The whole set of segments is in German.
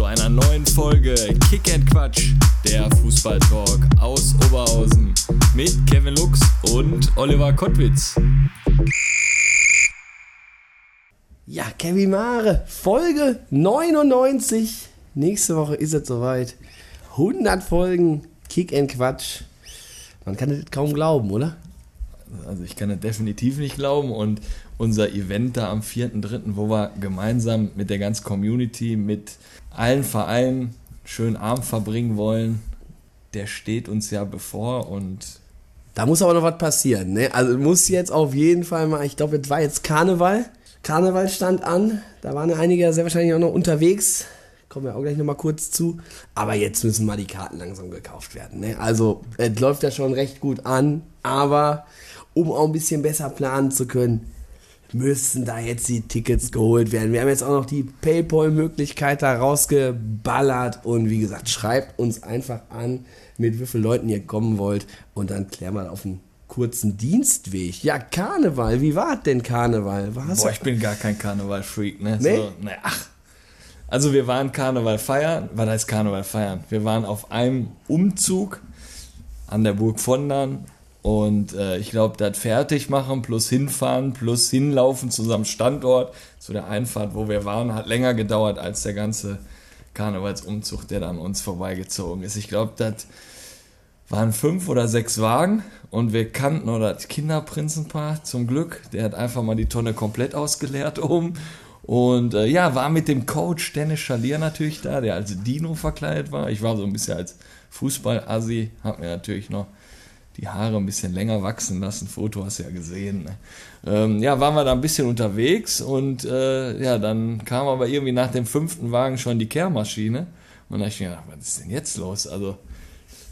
Zu einer neuen Folge Kick and Quatsch, der Fußballtalk aus Oberhausen mit Kevin Lux und Oliver Kottwitz. Ja, Kevin Mare, Folge 99. Nächste Woche ist es soweit. 100 Folgen Kick and Quatsch. Man kann es kaum glauben, oder? Also ich kann es definitiv nicht glauben und unser Event da am 4.3., wo wir gemeinsam mit der ganzen Community, mit allen Vereinen schön Abend verbringen wollen, der steht uns ja bevor und Da muss aber noch was passieren, ne? Also muss jetzt auf jeden Fall mal, ich glaube, es war jetzt Karneval. Karneval stand an. Da waren einige sehr wahrscheinlich auch noch unterwegs. Kommen wir auch gleich nochmal kurz zu. Aber jetzt müssen mal die Karten langsam gekauft werden. Ne? Also, es läuft ja schon recht gut an. Aber um auch ein bisschen besser planen zu können, müssen da jetzt die Tickets geholt werden. Wir haben jetzt auch noch die PayPal-Möglichkeit da rausgeballert. Und wie gesagt, schreibt uns einfach an, mit wie vielen Leuten ihr kommen wollt. Und dann klären wir auf einen kurzen Dienstweg. Ja, Karneval. Wie war denn Karneval? War's boah, ich bin gar kein Karneval-Freak, ne? Nee? So, ne, ach. Also wir waren Karneval feiern, was heißt Karneval feiern? Wir waren auf einem Umzug an der Burg Vondern und äh, ich glaube, das fertig machen plus hinfahren plus hinlaufen zu unserem Standort, zu der Einfahrt, wo wir waren, hat länger gedauert als der ganze Karnevalsumzug, der da an uns vorbeigezogen ist. Ich glaube, das waren fünf oder sechs Wagen und wir kannten oder das Kinderprinzenpaar zum Glück. Der hat einfach mal die Tonne komplett ausgeleert oben. Und äh, ja, war mit dem Coach Dennis Schalier natürlich da, der als Dino verkleidet war. Ich war so ein bisschen als Fußball-Assi, hab mir natürlich noch die Haare ein bisschen länger wachsen lassen. Foto hast du ja gesehen. Ne? Ähm, ja, waren wir da ein bisschen unterwegs und äh, ja, dann kam aber irgendwie nach dem fünften Wagen schon die Kehrmaschine. Und da hab ich mir gedacht, was ist denn jetzt los? Also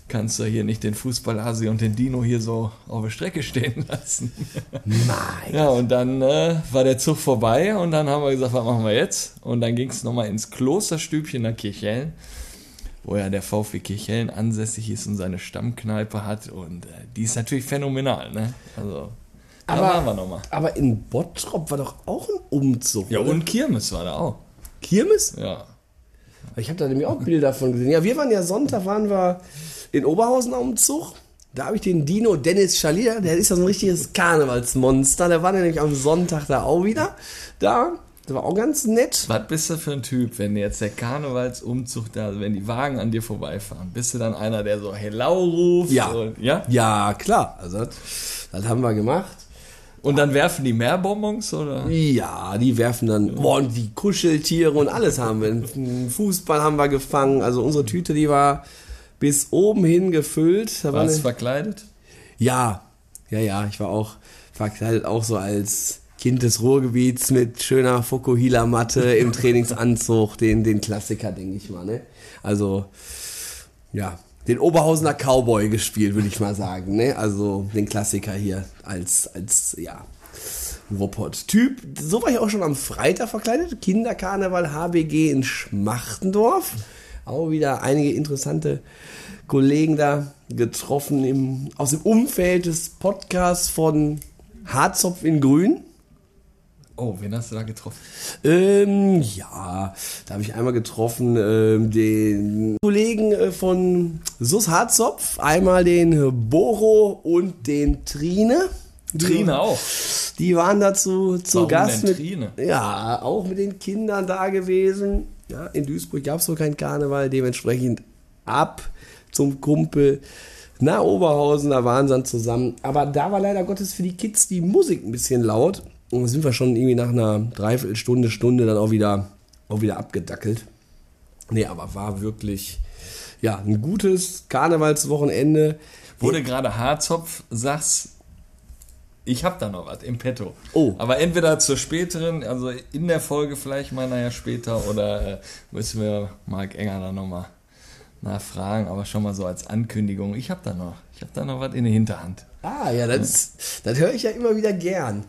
kannst du hier nicht den Fußball-Asi und den Dino hier so auf der Strecke stehen lassen. Nein. Ja, und dann äh, war der Zug vorbei und dann haben wir gesagt, was machen wir jetzt? Und dann ging es nochmal ins Klosterstübchen nach Kirchhellen, wo ja der VfB Kirchhellen ansässig ist und seine Stammkneipe hat. Und äh, die ist natürlich phänomenal, ne? Also, da waren wir nochmal. aber in Bottrop war doch auch ein Umzug. Ja, oder? und Kirmes war da auch. Kirmes? Ja. Ich habe da nämlich auch Bilder von gesehen. Ja, wir waren ja Sonntag, waren wir in Oberhausen am Umzug. Da habe ich den Dino Dennis Schalier, der ist ja so ein richtiges Karnevalsmonster. Der war nämlich am Sonntag da auch wieder. Da, der war auch ganz nett. Was bist du für ein Typ, wenn jetzt der Karnevalsumzug da, also wenn die Wagen an dir vorbeifahren? Bist du dann einer, der so Hello ruft? Ja. Und, ja? Ja, klar. Also, das, das haben wir gemacht. Und dann werfen die mehr Bonbons, oder? Ja, die werfen dann, boah, und die Kuscheltiere und alles haben wir. Fußball haben wir gefangen. Also unsere Tüte, die war bis oben hin gefüllt. Da war Warst eine- du verkleidet? Ja, ja, ja, ich war auch verkleidet, auch so als Kind des Ruhrgebiets mit schöner Fokuhila-Matte im Trainingsanzug, den, den Klassiker, denke ich mal, ne? Also, ja, den Oberhausener Cowboy gespielt, würde ich mal sagen, ne? Also, den Klassiker hier als, als, ja, Ruppert-Typ. So war ich auch schon am Freitag verkleidet. Kinderkarneval HBG in Schmachtendorf. Auch wieder einige interessante Kollegen da getroffen im, aus dem Umfeld des Podcasts von Harzopf in Grün. Oh, wen hast du da getroffen? Ähm, ja, da habe ich einmal getroffen ähm, den Kollegen äh, von Sus Harzopf, einmal den Boro und den Trine. Trine auch. Die waren dazu zu Warum Gast denn mit, Trine? ja, auch mit den Kindern da gewesen. Ja, in Duisburg gab es so keinen Karneval, dementsprechend ab zum Kumpel nach Oberhausen, da waren sie dann zusammen. Aber da war leider Gottes für die Kids die Musik ein bisschen laut. Da sind wir schon irgendwie nach einer Dreiviertelstunde, Stunde dann auch wieder, auch wieder abgedackelt. Nee, aber war wirklich, ja, ein gutes Karnevalswochenende. Wurde gerade Harzopf, sagst, ich hab da noch was im Petto. Oh. Aber entweder zur späteren, also in der Folge vielleicht mal nachher später, oder äh, müssen wir Marc Enger dann nochmal nachfragen, aber schon mal so als Ankündigung. Ich habe da noch, ich habe da noch was in der Hinterhand. Ah, ja, das, das höre ich ja immer wieder gern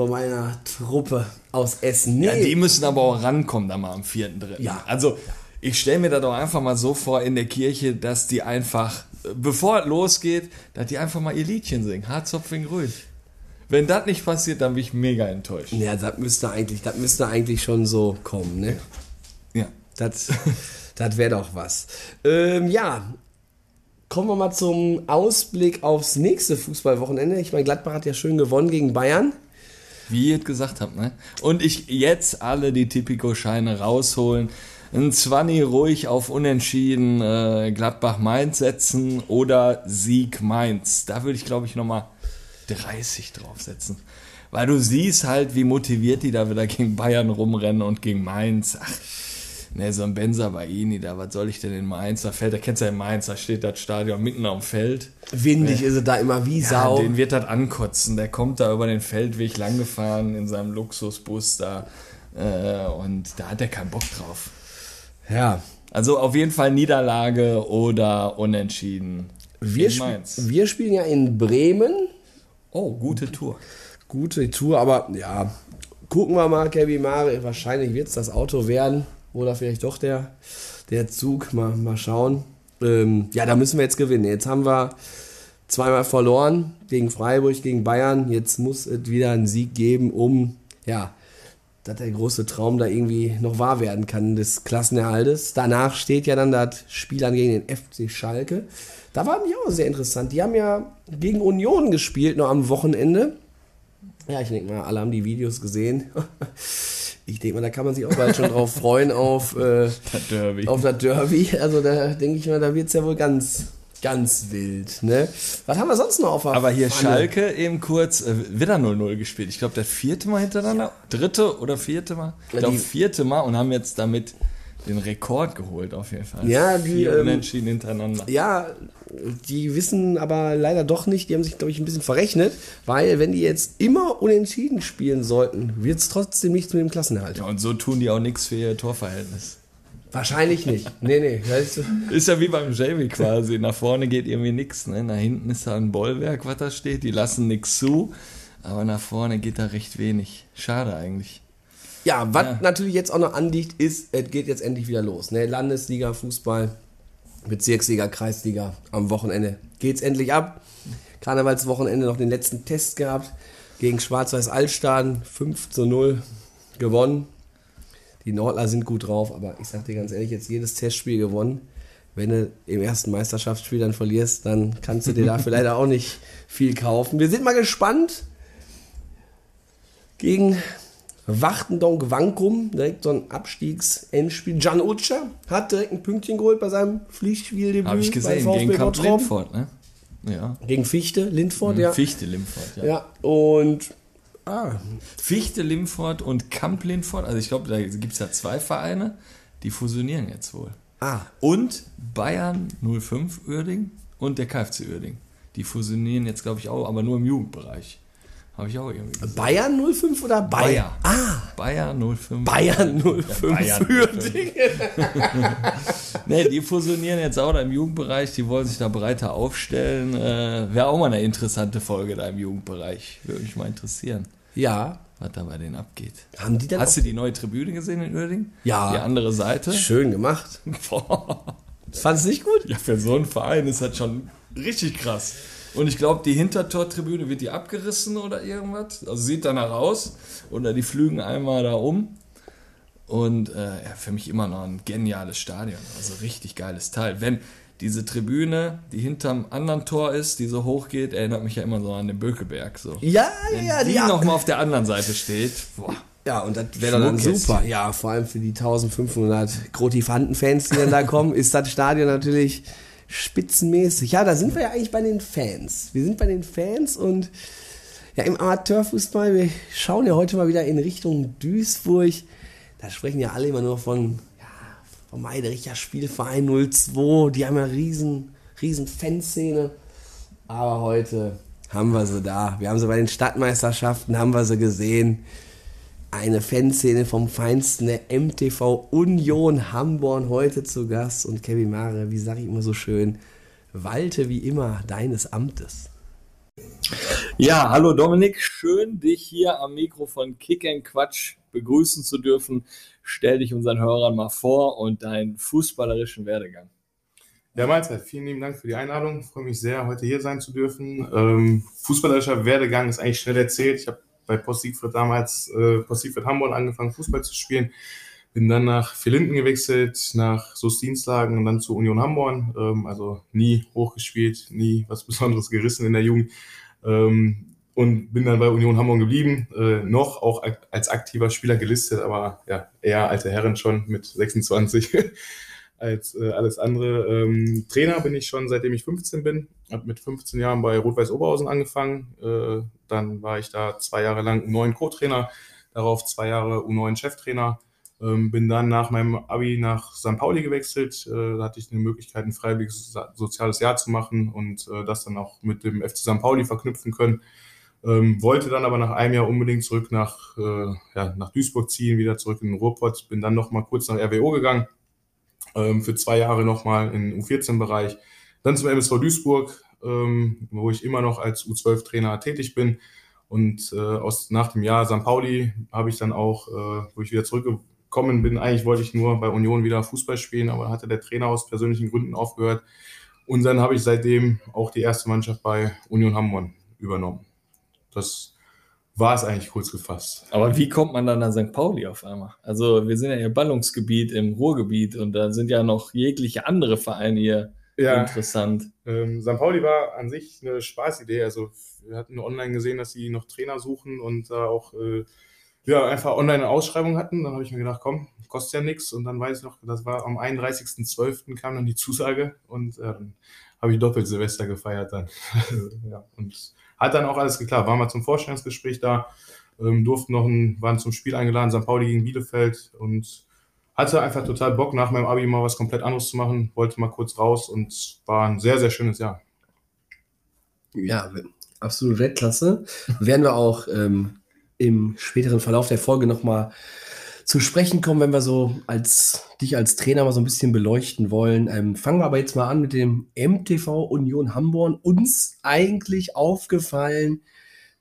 von meiner Truppe aus Essen. Nee. Ja, die müssen aber auch rankommen da mal am 4.3. Ja. Also, ich stelle mir da doch einfach mal so vor in der Kirche, dass die einfach, bevor es losgeht, dass die einfach mal ihr Liedchen singen. Harzopfing ruhig. Wenn das nicht passiert, dann bin ich mega enttäuscht. ja, das müsste eigentlich, das müsste eigentlich schon so kommen, ne? Ja. Das, das wäre doch was. Ähm, ja, kommen wir mal zum Ausblick aufs nächste Fußballwochenende. Ich meine, Gladbach hat ja schön gewonnen gegen Bayern. Wie ihr es gesagt habt, ne? Und ich jetzt alle die Tipico-Scheine rausholen. Ein Zwanni ruhig auf Unentschieden äh, Gladbach-Mainz setzen oder Sieg Mainz. Da würde ich, glaube ich, nochmal 30 draufsetzen. Weil du siehst halt, wie motiviert die da wieder gegen Bayern rumrennen und gegen Mainz. Ach, ne, so ein Benza Baini, da, was soll ich denn in Mainz? Da fällt, da kennst du ja in Mainz, da steht das Stadion mitten am Feld. Windig ist es da immer wie Ja, Sau. den wird das ankotzen. Der kommt da über den Feldweg langgefahren in seinem Luxusbus da. Äh, und da hat er keinen Bock drauf. ja, Also auf jeden Fall Niederlage oder Unentschieden. wir, gegen sp wir spielen ja in Bremen. Oh, gute Tour. Gute Tour, aber ja, gucken wir mal, Kevin Mare. Wahrscheinlich wird es das Auto werden oder vielleicht doch der, der Zug. Mal, mal schauen. Ähm, ja, da müssen wir jetzt gewinnen. Jetzt haben wir zweimal verloren gegen Freiburg, gegen Bayern. Jetzt muss es wieder einen Sieg geben, um, ja, dass der große Traum da irgendwie noch wahr werden kann des Klassenerhaltes. Danach steht ja dann das Spiel an gegen den FC Schalke. Da war mich auch sehr interessant. Die haben ja gegen Union gespielt, noch am Wochenende. Ja, ich denke mal, alle haben die Videos gesehen. Ich denke mal, da kann man sich auch bald schon drauf freuen auf, äh, Das Derby. auf das Derby. Also da denke ich mal, da wird es ja wohl ganz, ganz wild. Ne? Was haben wir sonst noch auf der Aber hier Pfanne? Schalke eben kurz äh, wieder 0-0 gespielt. Ich glaube, das vierte Mal hintereinander. Dritte oder vierte Mal? Ich glaube, vierte Mal und haben jetzt damit den Rekord geholt, auf jeden Fall. Ja, die, Vier ähm, Unentschieden hintereinander. Ja, die wissen aber leider doch nicht, die haben sich, glaube ich, ein bisschen verrechnet, weil wenn die jetzt immer unentschieden spielen sollten, wird es trotzdem nichts mit dem Klassenerhalt. Ja, und so tun die auch nichts für ihr Torverhältnis. Wahrscheinlich nicht. Nee, nee. Weißt du, Ist ja wie beim Jamie quasi. Nach vorne geht irgendwie nichts. Ne? Nach hinten ist da ein Bollwerk, was da steht. Die lassen nichts zu. Aber nach vorne geht da recht wenig. Schade eigentlich. Ja, was Ja. natürlich jetzt auch noch anliegt, ist, es geht jetzt endlich wieder los. Ne? Landesliga, Fußball, Bezirksliga, Kreisliga. Am Wochenende geht's endlich ab. Karnevalswochenende noch den letzten Test gehabt. Gegen Schwarz-Weiß Altstaden 5 zu 0 gewonnen. Die Nordler sind gut drauf, aber ich sag dir ganz ehrlich, jetzt jedes Testspiel gewonnen. Wenn du im ersten Meisterschaftsspiel dann verlierst, dann kannst du dir dafür leider auch nicht viel kaufen. Wir sind mal gespannt. Gegen Wachtendonk Wankum, direkt so ein Abstiegs-Endspiel. Can Utscher hat direkt ein Pünktchen geholt bei seinem Pflichtspieldebüt. Habe ich gesehen. Gegen Kamp. Lindfort, ne? Ja. Gegen Fichte, Lindfort, ja. Fichte Limfort, ja. Ja, und ah, Fichte Limfort und Kamp Lindfort. Also ich glaube, da gibt es ja zwei Vereine. Die fusionieren jetzt wohl. ah, Und Bayern 05 Uerding und der KfC Uerding. Die fusionieren jetzt, glaube ich, auch, aber nur im Jugendbereich. Habe ich auch irgendwie gesehen. Bayern 05 oder Bayer? Bayer. Ah, Bayer 05. Bayern 05 Bayern Uerdingen. Nee, die fusionieren jetzt auch da im Jugendbereich, die wollen sich da breiter aufstellen. Äh, Wäre auch mal eine interessante Folge da im Jugendbereich. Würde mich mal interessieren, Ja, was da bei denen abgeht. haben die dann Hast du die neue Tribüne gesehen in Uerding? Ja. Die andere Seite? schön gemacht. Boah. Fandest du nicht gut? Ja, für so einen Verein ist das schon richtig krass. Und ich glaube, die Hintertortribüne wird die abgerissen oder irgendwas. Also sieht danach aus. Oder die flügen einmal da um. Und äh, ja, für mich immer noch ein geniales Stadion. Also richtig geiles Teil. Wenn diese Tribüne, die hinterm anderen Tor ist, die so hoch geht, erinnert mich ja immer so an den Bökelberg. So. Ja, Wenn ja, die ja. nochmal auf der anderen Seite steht. Boah. Ja, und das wäre dann super. Ja, vor allem für die 1500 Grotifanten-Fans, die dann da kommen, ist das Stadion natürlich spitzenmäßig. Ja, da sind wir ja eigentlich bei den Fans. Wir sind bei den Fans und ja, im Amateurfußball, wir schauen ja heute mal wieder in Richtung Duisburg. Da sprechen ja alle immer nur von, ja, vom Meidericher Spielverein 02. Die haben ja riesen, riesen Fanszene. Aber heute haben wir sie da. Wir haben sie bei den Stadtmeisterschaften, haben wir sie gesehen. Eine Fanszene vom Feinsten der MTV Union Hamborn heute zu Gast. Und Kevin Mare, wie sage ich immer so schön, walte wie immer deines Amtes. Ja, hallo Dominik, schön dich hier am Mikro von Kick Quatsch begrüßen zu dürfen. Stell dich unseren Hörern mal vor und deinen fußballerischen Werdegang. Ja, Mahlzeit. Vielen lieben Dank für die Einladung. Ich freue mich sehr, heute hier sein zu dürfen. Ähm, fußballerischer Werdegang ist eigentlich schnell erzählt. Ich habe bei Post Siegfried damals, äh, Post Siegfried Hamburg angefangen, Fußball zu spielen. Bin dann nach Vierlinden gewechselt, nach Soest Dienstlagen und dann zu Union Hamburg. Ähm, also nie hochgespielt, nie was Besonderes gerissen in der Jugend. Ähm, und bin dann bei Union Hamburg geblieben, äh, noch auch als aktiver Spieler gelistet, aber ja, eher alte Herren schon mit 26 als äh, alles andere. Ähm, Trainer bin ich schon seitdem ich 15 bin, habe mit 15 Jahren bei Rot-Weiß Oberhausen angefangen, äh, dann war ich da zwei Jahre lang U9 Co-Trainer, darauf zwei Jahre U9 Cheftrainer. Ähm, bin dann nach meinem Abi nach St. Pauli gewechselt. Äh, da hatte ich eine Möglichkeit, ein freiwilliges soziales Jahr zu machen und äh, das dann auch mit dem FC St. Pauli verknüpfen können. Ähm, wollte dann aber nach einem Jahr unbedingt zurück nach, äh, ja, nach Duisburg ziehen, wieder zurück in den Ruhrpott. Bin dann noch mal kurz nach RWO gegangen, ähm, für zwei Jahre noch mal im U14-Bereich. Dann zum MSV Duisburg, ähm, wo ich immer noch als U12-Trainer tätig bin. Und äh, aus, nach dem Jahr St. Pauli habe ich dann auch, äh, wo ich wieder zurückgekommen bin, eigentlich wollte ich nur bei Union wieder Fußball spielen, aber hatte der Trainer aus persönlichen Gründen aufgehört. Und dann habe ich seitdem auch die erste Mannschaft bei Union Hamburg übernommen. Das war es eigentlich kurz gefasst. Aber wie kommt man dann nach St. Pauli auf einmal? Also wir sind ja hier Ballungsgebiet im Ruhrgebiet und da sind ja noch jegliche andere Vereine hier ja. Interessant. Ähm, St. Pauli war an sich eine Spaßidee. Also wir hatten online gesehen, dass sie noch Trainer suchen und da auch äh, ja, einfach online eine Ausschreibung hatten. Dann habe ich mir gedacht, komm, kostet ja nichts. Und dann weiß ich noch, das war am 31.12. kam dann die Zusage und äh, dann habe ich doppelt Silvester gefeiert dann. ja, und hat dann auch alles geklappt. Waren wir zum Vorstellungsgespräch da, ähm, durften noch ein, waren zum Spiel eingeladen, St. Pauli gegen Bielefeld und hatte einfach total Bock, nach meinem Abi mal was komplett anderes zu machen, wollte mal kurz raus und war ein sehr, sehr schönes Jahr. Ja, absolut Weltklasse. Werden wir auch ähm, im späteren Verlauf der Folge nochmal zu sprechen kommen, wenn wir so als dich als Trainer mal so ein bisschen beleuchten wollen. Ähm, fangen wir aber jetzt mal an mit dem MTV Union Hamburg. Uns eigentlich aufgefallen,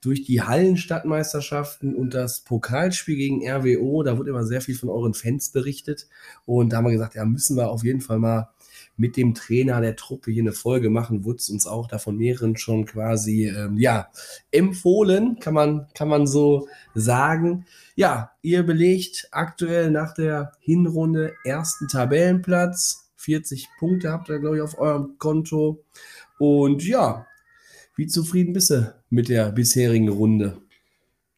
durch die Hallenstadtmeisterschaften und das Pokalspiel gegen RWO. Da wurde immer sehr viel von euren Fans berichtet. Und da haben wir gesagt, ja, müssen wir auf jeden Fall mal mit dem Trainer der Truppe hier eine Folge machen. Wurde uns auch da von mehreren schon quasi, ähm, ja, empfohlen, kann man, kann man so sagen. Ja, ihr belegt aktuell nach der Hinrunde ersten Tabellenplatz. 40 Punkte habt ihr, glaube ich, auf eurem Konto. Und ja, wie zufrieden bist du mit der bisherigen Runde?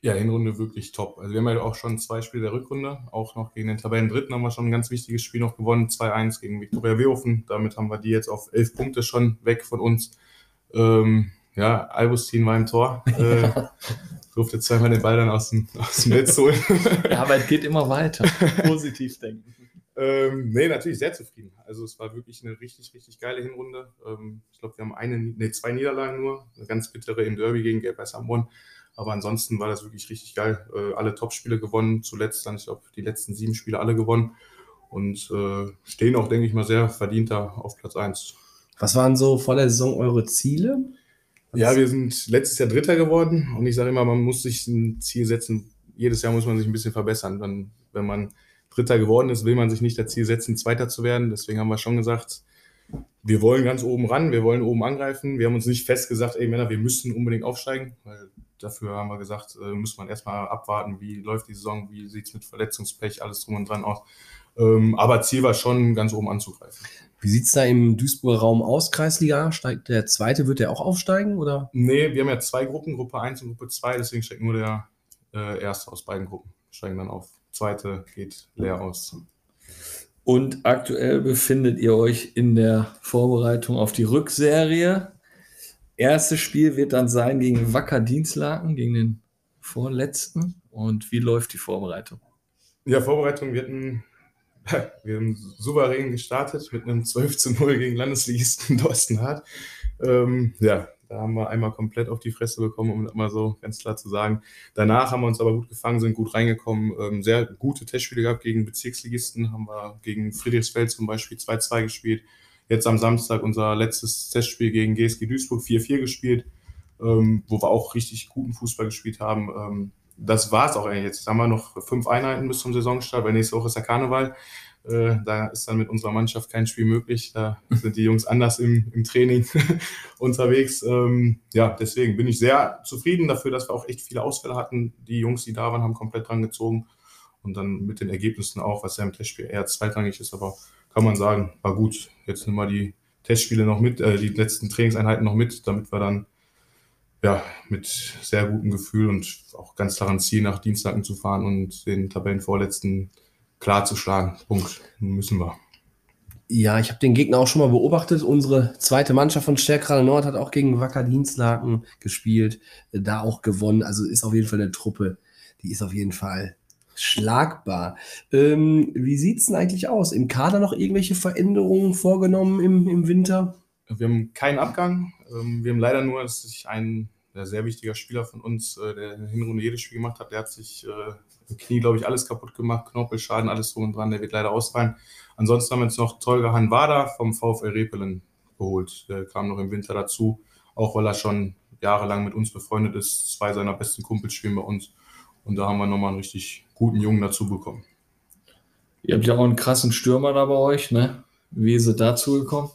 Ja, Hinrunde wirklich top. Also wir haben ja auch schon zwei Spiele der Rückrunde, auch noch gegen den Tabellendritten haben wir schon ein ganz wichtiges Spiel noch gewonnen, 2-1 gegen Viktoria Wehofen. Damit haben wir die jetzt auf elf Punkte schon weg von uns. Ähm, ja, Albustin war im Tor. Äh, durfte zweimal den Ball dann aus dem, aus dem Netz holen. Die Arbeit geht immer weiter. Positiv denken. Ähm, nee, natürlich sehr zufrieden. Also es war wirklich eine richtig, richtig geile Hinrunde. Ähm, ich glaube, wir haben eine, nee, zwei Niederlagen nur. Eine ganz bittere im Derby gegen Gelb-Weiß Hamburg. Aber ansonsten war das wirklich richtig geil. Äh, alle Top-Spiele gewonnen. Zuletzt dann, ich glaube, die letzten sieben Spiele alle gewonnen. Und äh, stehen auch, denke ich mal, sehr verdient da auf Platz 1. Was waren so vor der Saison eure Ziele? Ja, wir sind letztes Jahr Dritter geworden. Und ich sage immer, man muss sich ein Ziel setzen. Jedes Jahr muss man sich ein bisschen verbessern. Dann, wenn man Dritter geworden ist, will man sich nicht das Ziel setzen, Zweiter zu werden. Deswegen haben wir schon gesagt, wir wollen ganz oben ran, wir wollen oben angreifen. Wir haben uns nicht fest gesagt, ey Männer, wir müssen unbedingt aufsteigen, weil dafür haben wir gesagt, äh, muss man erstmal abwarten, wie läuft die Saison, wie sieht es mit Verletzungspech, alles drum und dran aus. Ähm, aber Ziel war schon, ganz oben anzugreifen. Wie sieht es da im Duisburger Raum aus, Kreisliga? Steigt der zweite, wird der auch aufsteigen? Oder? Nee, wir haben ja zwei Gruppen, Gruppe 1 und Gruppe 2, deswegen steigt nur der äh, erste aus beiden Gruppen, steigen dann auf zweite geht leer aus. Und aktuell befindet ihr euch in der Vorbereitung auf die Rückserie. Erstes Spiel wird dann sein gegen Wacker Dienstlaken, gegen den vorletzten. Und wie läuft die Vorbereitung? Ja, Vorbereitung, wir hatten, wir haben souverän gestartet mit einem 12 zu 0 gegen Landesligisten Dorstenhardt. Ähm, ja, Da haben wir einmal komplett auf die Fresse bekommen, um das mal so ganz klar zu sagen. Danach haben wir uns aber gut gefangen, sind gut reingekommen, ähm, sehr gute Testspiele gehabt gegen Bezirksligisten, haben wir gegen Friedrichsfeld zum Beispiel 2-2 gespielt. Jetzt am Samstag unser letztes Testspiel gegen GSG Duisburg 4-4 gespielt, ähm, wo wir auch richtig guten Fußball gespielt haben. Ähm, das war es auch eigentlich. Jetzt haben wir noch fünf Einheiten bis zum Saisonstart, weil nächste Woche ist der Karneval. Äh, da ist dann mit unserer Mannschaft kein Spiel möglich. Da sind die Jungs anders im, im Training unterwegs. Ähm, ja, deswegen bin ich sehr zufrieden dafür, dass wir auch echt viele Ausfälle hatten. Die Jungs, die da waren, haben komplett dran gezogen. Und dann mit den Ergebnissen auch, was ja im Testspiel eher zweitrangig ist, aber kann man sagen, war gut. Jetzt nehmen wir die Testspiele noch mit, äh, die letzten Trainingseinheiten noch mit, damit wir dann ja, mit sehr gutem Gefühl und auch ganz daran Ziel nach Dienstagen zu fahren und den Tabellenvorletzten klar zu schlagen. Punkt. Müssen wir. Ja, ich habe den Gegner auch schon mal beobachtet. Unsere zweite Mannschaft von Stärkrade Nord hat auch gegen Wacker Dienstlaken gespielt, da auch gewonnen. Also ist auf jeden Fall eine Truppe, die ist auf jeden Fall schlagbar. Ähm, wie sieht's denn eigentlich aus? Im Kader noch irgendwelche Veränderungen vorgenommen im, im Winter? Wir haben keinen Abgang. Ähm, wir haben leider nur, dass sich ein sehr wichtiger Spieler von uns, äh, der in der Hinrunde jedes Spiel gemacht hat, der hat sich äh, im Knie, glaube ich, alles kaputt gemacht, Knorpelschaden, alles drum und dran, der wird leider ausfallen. Ansonsten haben wir jetzt noch Tolga Hanwada vom VfL Repelen geholt. Der kam noch im Winter dazu, auch weil er schon jahrelang mit uns befreundet ist. Zwei seiner besten Kumpels spielen bei uns. Und da haben wir nochmal einen richtig guten Jungen dazu bekommen. Ihr habt ja auch einen krassen Stürmer da bei euch, ne? Wie ist es dazu gekommen?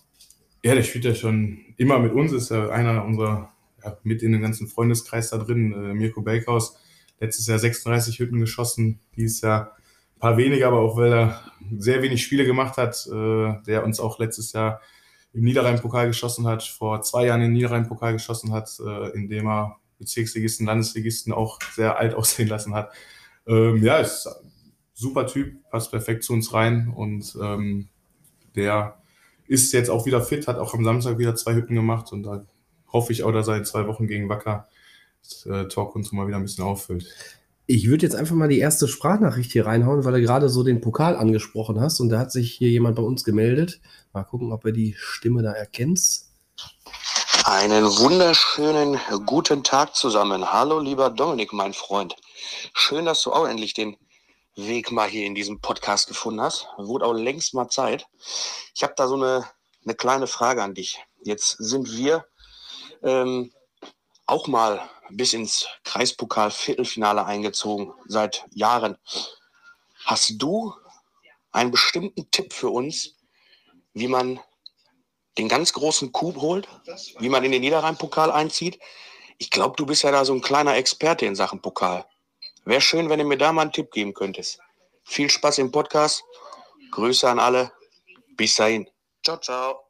Ja, der spielt ja schon immer mit uns, ist ja einer unserer, ja, mit in dem ganzen Freundeskreis da drin, äh, Mirko Bakehaus letztes Jahr 36 Hütten geschossen, dieses Jahr ein paar weniger, aber auch weil er sehr wenig Spiele gemacht hat, äh, der uns auch letztes Jahr im Niederrhein-Pokal geschossen hat, vor zwei Jahren im Niederrhein-Pokal geschossen hat, äh, indem er Bezirksligisten, Landesligisten auch sehr alt aussehen lassen hat. Ähm, ja, ist ein super Typ, passt perfekt zu uns rein und ähm, der ist jetzt auch wieder fit, hat auch am Samstag wieder zwei Hütten gemacht und da hoffe ich auch, dass er in zwei Wochen gegen Wacker äh, Talk uns mal wieder ein bisschen auffüllt. Ich würde jetzt einfach mal die erste Sprachnachricht hier reinhauen, weil du gerade so den Pokal angesprochen hast und da hat sich hier jemand bei uns gemeldet. Mal gucken, ob er die Stimme da erkennt. Einen wunderschönen guten Tag zusammen. Hallo, lieber Dominik, mein Freund. Schön, dass du auch endlich den Weg mal hier in diesem Podcast gefunden hast. Wurde auch längst mal Zeit. Ich habe da so eine, eine kleine Frage an dich. Jetzt sind wir ähm, auch mal bis ins Kreispokal-Viertelfinale eingezogen seit Jahren. Hast du einen bestimmten Tipp für uns, wie man den ganz großen Coup holt, wie man in den Niederrhein-Pokal einzieht? Ich glaube, du bist ja da so ein kleiner Experte in Sachen Pokal. Wäre schön, wenn du mir da mal einen Tipp geben könntest. Viel Spaß im Podcast. Grüße an alle. Bis dahin. Ciao, ciao.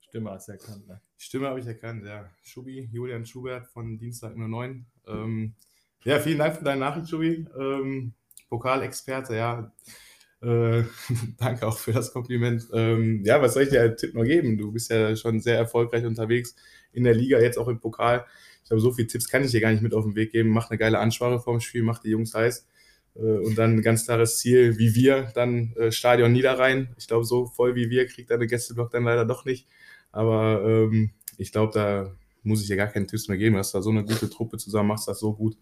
Stimme hast du erkannt, ne? Stimme habe ich erkannt, ja. Schubi, Julian Schubert von Dienstag 09. Ähm, ja, vielen Dank für deine Nachricht, Schubi. Ähm, Pokalexperte, ja. Äh, danke auch für das Kompliment. Ähm, ja, was soll ich dir als Tipp noch geben? Du bist ja schon sehr erfolgreich unterwegs in der Liga, jetzt auch im Pokal. Ich glaube, so viele Tipps kann ich dir gar nicht mit auf den Weg geben. Mach eine geile Ansprache vorm Spiel, mach die Jungs heiß. Äh, und dann ein ganz klares Ziel, wie wir, dann äh, Stadion Niederrhein. Ich glaube, so voll wie wir kriegt deine Gästeblock dann leider doch nicht. Aber ähm, ich glaube, da muss ich dir gar keinen Tipps mehr geben. Du hast da so eine gute Truppe zusammen, machst das so gut,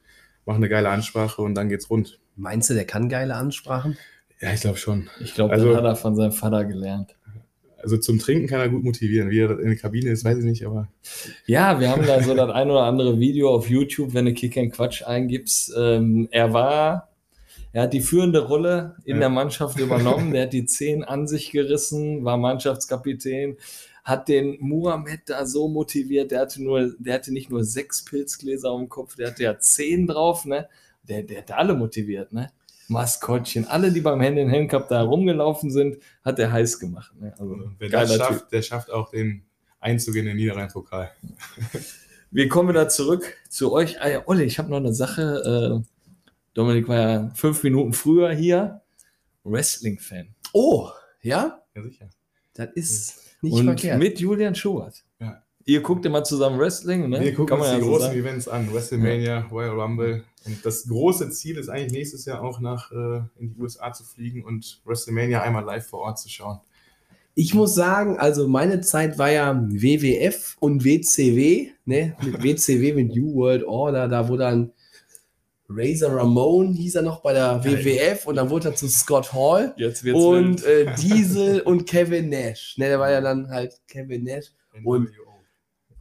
mach eine geile Ansprache und dann geht's rund. Meinst du, der kann geile Ansprachen? Ja, ich glaube schon. Ich glaube, Also- das hat er von seinem Vater gelernt. Also zum Trinken kann er gut motivieren. Wie er in der Kabine ist, weiß ich nicht, aber Ja, wir haben da so das ein oder andere Video auf YouTube, wenn du Kick and Quatsch eingibst. Ähm, er war, er hat die führende Rolle in Ja. der Mannschaft übernommen. Der hat die Zehn an sich gerissen, war Mannschaftskapitän, hat den Muhammad da so motiviert. Der hatte nur, der hatte nicht nur sechs Pilzgläser auf dem Kopf, der hatte ja zehn drauf, ne? Der, der hat alle motiviert, ne? Maskottchen, alle, die beim Hand in Hand Cup da rumgelaufen sind, hat er heiß gemacht. Ne? Also, wer das schafft, Typ. der schafft auch den Einzug in den Niederrhein-Pokal. Wir kommen wieder zurück zu euch. Ah ja, Olli, ich habe noch eine Sache. Äh, Dominik war ja fünf Minuten früher hier. Wrestling-Fan. Oh, ja? Ja, sicher. Das ist nicht Und verkehrt. mit Julian Schubert. Ihr guckt immer zusammen Wrestling, ne? Wir gucken uns die ja so großen sagen. Events an. WrestleMania, Royal Rumble. Und das große Ziel ist eigentlich nächstes Jahr auch nach äh, in die USA zu fliegen und WrestleMania einmal live vor Ort zu schauen. Ich muss sagen, also meine Zeit war ja WWF und WCW, ne? Mit WCW, mit New World Order, da wo dann Razor Ramon hieß er noch bei der WWF und dann wurde er zu Scott Hall Jetzt wird's und äh, Diesel und Kevin Nash. Ne, der war ja dann halt Kevin Nash und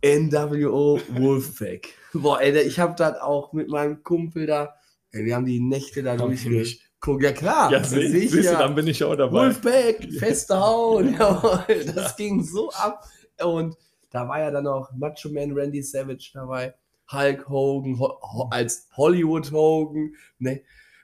NWO Wolfpack. Boah, ey, ich habe das auch mit meinem Kumpel da, ey, wir haben die Nächte da durchgeguckt. Ja klar, ja, seh, siehst du, sicher. dann bin ich auch dabei. Wolfpack, feste Haut. Jawohl, das ging so ab. Und da war ja dann auch Macho Man Randy Savage dabei, Hulk Hogan Ho Ho als Hollywood Hogan. Ne?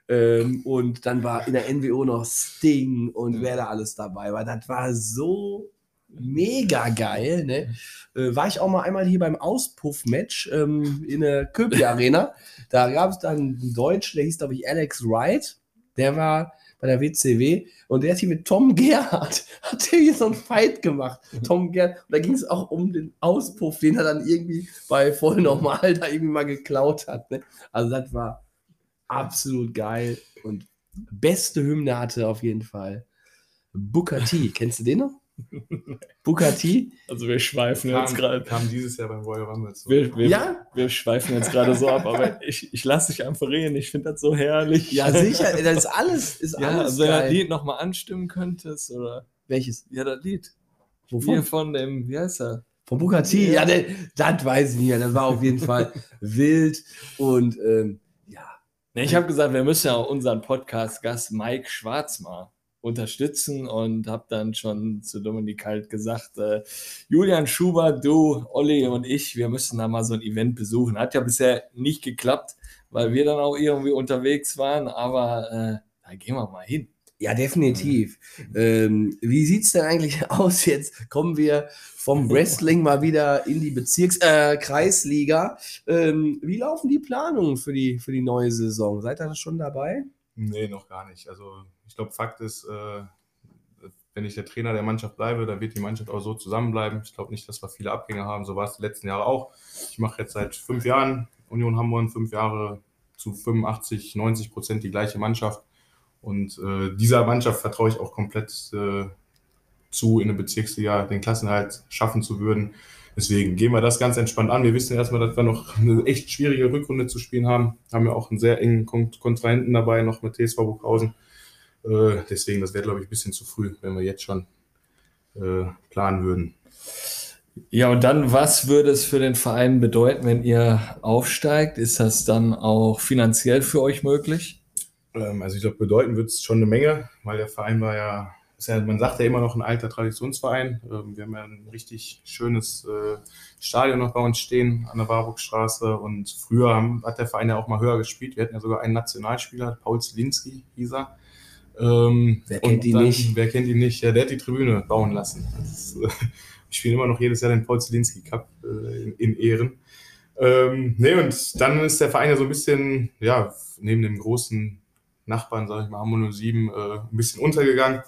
Ähm, und dann war in der NWO noch Sting und wer da alles dabei war. Das war so mega geil. Ne? Äh, war ich auch mal einmal hier beim Auspuff-Match ähm, in der Köpi Arena. Da gab es dann einen Deutschen, der hieß, glaube ich, Alex Wright. Der war bei der WCW und der hat hier mit Tom Gerhardt, hat der hier so einen Fight gemacht. Tom Gerhardt, und da ging es auch um den Auspuff, den er dann irgendwie bei voll normal da irgendwie mal geklaut hat. Ne? Also das war absolut geil und beste Hymne hatte auf jeden Fall Booker T. Kennst du den noch? T? Also wir schweifen jetzt Kam, gerade. kam dieses Jahr beim Royal Rumble zu. Wir, wir, Ja? wir schweifen jetzt gerade so ab, aber ich, ich lasse dich einfach reden. Ich finde das so herrlich. Ja, sicher. Das ist alles, ist Ja, alles also wenn du das. Lied nochmal anstimmen könntest, oder? Welches? Ja, das Lied. Wovon? Hier von dem, wie heißt er? Von T. Ja, der, das weiß ich nicht. Das war auf jeden Fall wild und ähm, ja. Ne, ich habe gesagt, wir müssen ja auch unseren Podcast-Gast Mike Schwarz mal unterstützen und habe dann schon zu Dominik halt gesagt, äh, Julian Schubert, du, Olli und ich, wir müssen da mal so ein Event besuchen. Hat ja bisher nicht geklappt, weil wir dann auch irgendwie unterwegs waren, aber äh, da gehen wir mal hin. Ja, definitiv. Ähm, wie sieht's denn eigentlich aus? Jetzt kommen wir vom Wrestling mal wieder in die Bezirks äh, Kreisliga. Ähm, wie laufen die Planungen für die, für die neue Saison? Seid ihr da schon dabei? Nee, noch gar nicht. Also ich glaube, Fakt ist, äh, wenn ich der Trainer der Mannschaft bleibe, dann wird die Mannschaft auch so zusammenbleiben. Ich glaube nicht, dass wir viele Abgänge haben. So war es die letzten Jahre auch. Ich mache jetzt seit fünf Jahren Union Hamburg, fünf Jahre zu 85, 90 Prozent die gleiche Mannschaft. Und äh, dieser Mannschaft vertraue ich auch komplett äh, zu, in der Bezirksliga den Klassenhalt schaffen zu würden. Deswegen gehen wir das ganz entspannt an. Wir wissen erstmal, dass wir noch eine echt schwierige Rückrunde zu spielen haben. Haben ja auch einen sehr engen Kon Kontrahenten dabei, noch mit TSV Burghausen. Äh, deswegen, das wäre, glaube ich, ein bisschen zu früh, wenn wir jetzt schon äh, planen würden. Ja, und dann, was würde es für den Verein bedeuten, wenn ihr aufsteigt? Ist das dann auch finanziell für euch möglich? Ähm, also ich glaube, bedeuten wird es schon eine Menge, weil der Verein war ja, ist ja, man sagt ja immer noch ein alter Traditionsverein. Ähm, wir haben ja ein richtig schönes äh, Stadion noch bei uns stehen an der Warburgstraße und früher haben, hat der Verein ja auch mal höher gespielt. Wir hatten ja sogar einen Nationalspieler, Paul Zielinski hieß er. Ähm, Wer kennt und ihn nicht? Wer kennt ihn nicht? Ja, der hat die Tribüne bauen lassen. Ist, äh, ich spiele immer noch jedes Jahr den Paul Zielinski Cup äh, in, in Ehren. Ähm, nee, und dann ist der Verein ja so ein bisschen, ja, neben dem großen Nachbarn, sage ich mal, Hamburg 07, äh, ein bisschen untergegangen.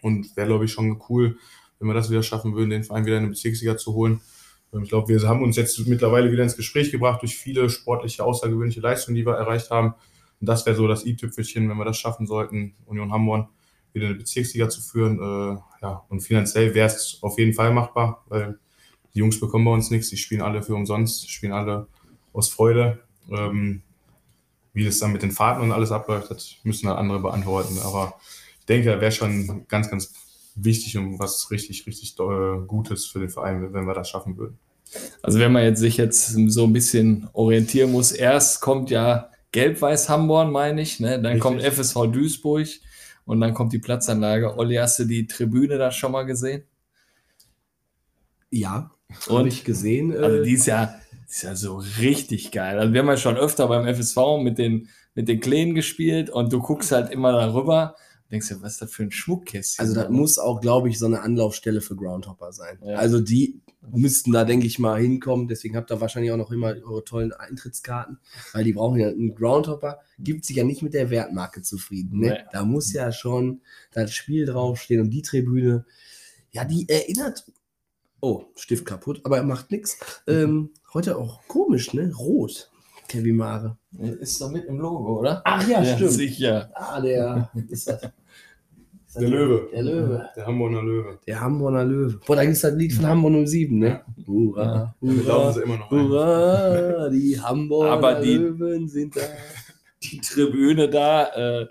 Und wäre, glaube ich, schon cool, wenn wir das wieder schaffen würden, den Verein wieder in die Bezirksliga zu holen. Ähm, Ich glaube, wir haben uns jetzt mittlerweile wieder ins Gespräch gebracht durch viele sportliche, außergewöhnliche Leistungen, die wir erreicht haben. Und das wäre so das i-Tüpfelchen, wenn wir das schaffen sollten, Union Hamburg wieder in die Bezirksliga zu führen. Äh, ja, und finanziell wäre es auf jeden Fall machbar, weil die Jungs bekommen bei uns nichts, die spielen alle für umsonst, spielen alle aus Freude. Ähm, wie das dann mit den Fahrten und alles abläuft, das müssen halt andere beantworten. Aber ich denke, da wäre schon ganz, ganz wichtig und was richtig, richtig äh, Gutes für den Verein, wenn wir das schaffen würden. Also wenn man jetzt sich jetzt so ein bisschen orientieren muss, erst kommt ja Gelb-Weiß Hamborn, meine ich, ne? dann Richtig. kommt FSV Duisburg und dann kommt die Platzanlage. Olli, hast du die Tribüne da schon mal gesehen? Ja, habe ich gesehen. Äh, Also die ist ja, die ist ja so richtig geil. Also wir haben ja schon öfter beim FSV mit den, mit den Kleinen gespielt und du guckst halt immer darüber und denkst dir, was ist das für ein Schmuckkästchen? Also das muss auch, glaube ich, so eine Anlaufstelle für Groundhopper sein. Ja. Also die müssten da, denke ich mal, hinkommen. Deswegen habt ihr wahrscheinlich auch noch immer eure tollen Eintrittskarten, weil die brauchen ja einen Groundhopper. Gibt sich ja nicht mit der Wertmarke zufrieden. Ne? Nee. Da muss ja schon das Spiel draufstehen und die Tribüne, ja, die erinnert. Oh, Stift kaputt, aber er macht nichts. Ähm, heute auch komisch, ne? Rot. Kevin Mare. Ist doch mit im Logo, oder? Ach ja, stimmt. Sicher. Ah, der ist das. Der Löwe. Der Löwe. Der Hamburger Löwe. Der Hamburger Löwe. Boah, da gibt es das Lied von Hamburg 07, ne? Hurra, Damit laufen hurra, sie immer noch ein. hurra, die Hamburger Aber die- Löwen sind da. Die Tribüne da, äh,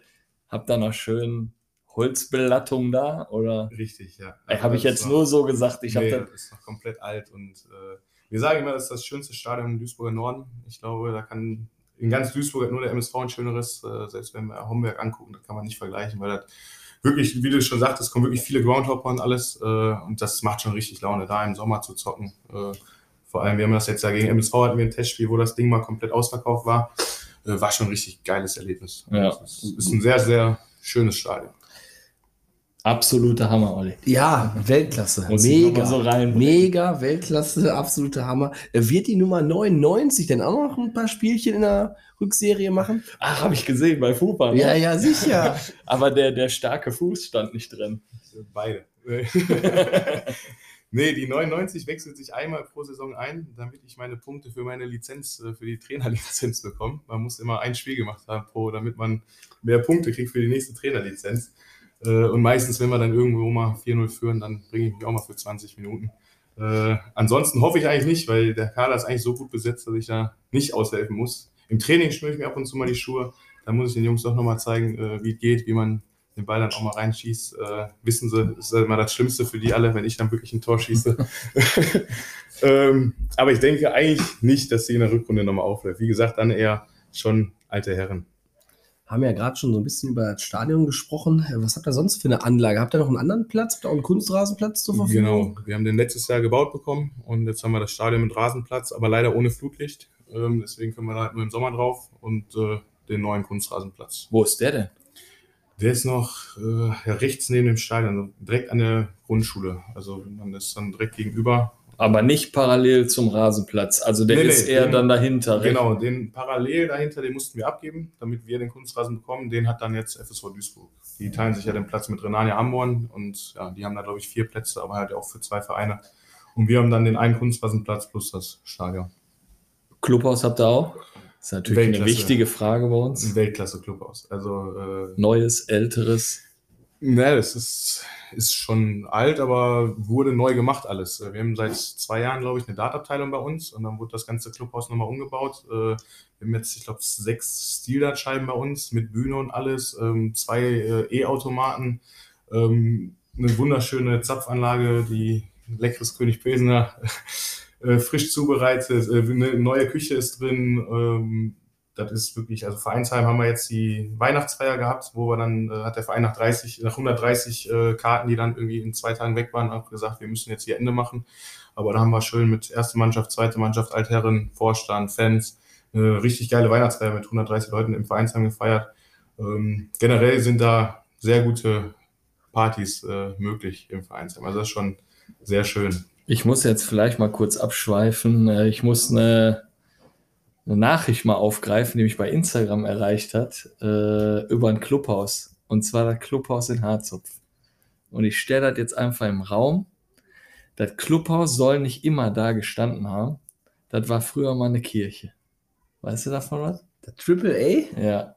habt da noch schön Holzbelattung da? Oder Richtig, ja. äh, habe ich jetzt ist nur so gesagt? Ich nee, das ist noch komplett alt und äh, wir sagen immer, das ist das schönste Stadion im Duisburger Norden. Ich glaube, da kann in ganz Duisburg hat nur der MSV ein schöneres, äh, selbst wenn wir Homberg angucken, das kann man nicht vergleichen, weil das wirklich, wie du schon sagtest, kommen wirklich viele Groundhopper und alles äh, und das macht schon richtig Laune, da im Sommer zu zocken. Äh, vor allem, wir haben das jetzt ja gegen MSV hatten wir ein Testspiel, wo das Ding mal komplett ausverkauft war. Äh, war schon ein richtig geiles Erlebnis. Ja. Es ist, ist ein sehr, sehr schönes Stadion. Absoluter Hammer, Olli. Ja, Weltklasse. Noch Mega. so rein- Mega, Weltklasse, absoluter Hammer. Äh, Wird die Nummer 99 denn auch noch ein paar Spielchen in der Rückserie machen? Ach, habe ich gesehen bei Fußball. Ja, ja, sicher. Aber der, der starke Fuß stand nicht drin. Beide. nee, die 99 wechselt sich einmal pro Saison ein, damit ich meine Punkte für meine Lizenz, äh, für die Trainerlizenz bekomme. Man muss immer ein Spiel gemacht haben pro, damit man mehr Punkte kriegt für die nächste Trainerlizenz. Äh, Und meistens, wenn wir dann irgendwo mal 4-0 führen, dann bringe ich mich auch mal für 20 Minuten. Äh, ansonsten hoffe ich eigentlich nicht, weil der Kader ist eigentlich so gut besetzt, dass ich da nicht aushelfen muss. Im Training schnüre ich mir ab und zu mal die Schuhe. Da muss ich den Jungs doch nochmal zeigen, äh, wie es geht, wie man den Ball dann auch mal reinschießt. Äh, wissen sie, das ist immer das Schlimmste für die alle, wenn ich dann wirklich ein Tor schieße. ähm, aber ich denke eigentlich nicht, dass sie in der Rückrunde nochmal aufläuft. Wie gesagt, dann eher schon alte Herren. Haben ja gerade schon so ein bisschen über das Stadion gesprochen. Äh, Was habt ihr sonst für eine Anlage? Habt ihr noch einen anderen Platz? Habt ihr auch einen Kunstrasenplatz zur Verfügung? Genau, wir haben den letztes Jahr gebaut bekommen und jetzt haben wir das Stadion mit Rasenplatz, aber leider ohne Flutlicht. Ähm, deswegen können wir da halt nur im Sommer drauf und äh, den neuen Kunstrasenplatz. Wo ist der denn? Der ist noch äh, rechts neben dem Stadion, also direkt an der Grundschule. Also man ist dann direkt gegenüber. Aber nicht parallel zum Rasenplatz. Also der Nee, nee, ist eher den- dann dahinter. Genau, den parallel dahinter, den mussten wir abgeben, damit wir den Kunstrasen bekommen. Den hat dann jetzt FSV Duisburg. Die teilen sich ja den Platz mit Renania Hamborn und ja, die haben da, glaube ich, vier Plätze, aber halt auch für zwei Vereine. Und wir haben dann den einen Kunstrasenplatz plus das Stadion. Clubhaus habt ihr auch? Das ist natürlich eine Weltklasse. wichtige Frage bei uns. Ein Weltklasse-Club aus. Also, äh, Neues, älteres. Ne, das ist, ist schon alt, aber wurde neu gemacht alles. Wir haben seit zwei Jahren, glaube ich, eine Dartabteilung bei uns und dann wurde das ganze Clubhaus nochmal umgebaut. Äh, Wir haben jetzt, ich glaube, sechs Stildartscheiben bei uns mit Bühne und alles, ähm, zwei äh, E-Automaten, ähm, eine wunderschöne Zapfanlage, die leckeres König Pilsener, äh, frisch zubereitet, eine neue Küche ist drin. Das ist wirklich, also Vereinsheim haben wir jetzt die Weihnachtsfeier gehabt, wo wir dann, äh, hat der Verein nach 30, nach 130 äh, Karten, die dann irgendwie in zwei Tagen weg waren, auch gesagt, wir müssen jetzt hier Ende machen. Aber da haben wir schön mit erste Mannschaft, zweite Mannschaft, Altherren, Vorstand, Fans, eine richtig geile Weihnachtsfeier mit 130 Leuten im Vereinsheim gefeiert. Ähm, generell sind da sehr gute Partys äh, möglich im Vereinsheim. Also das ist schon sehr schön. Ich muss jetzt vielleicht mal kurz abschweifen. Äh, Ich muss eine, eine Nachricht mal aufgreifen, die mich bei Instagram erreicht hat, äh, über ein Clubhaus. Und zwar das Clubhaus in Harzopf. Und ich stelle das jetzt einfach im Raum. Das Clubhaus soll nicht immer da gestanden haben. Das war früher mal eine Kirche. Weißt du davon was? Der Triple A? Ja.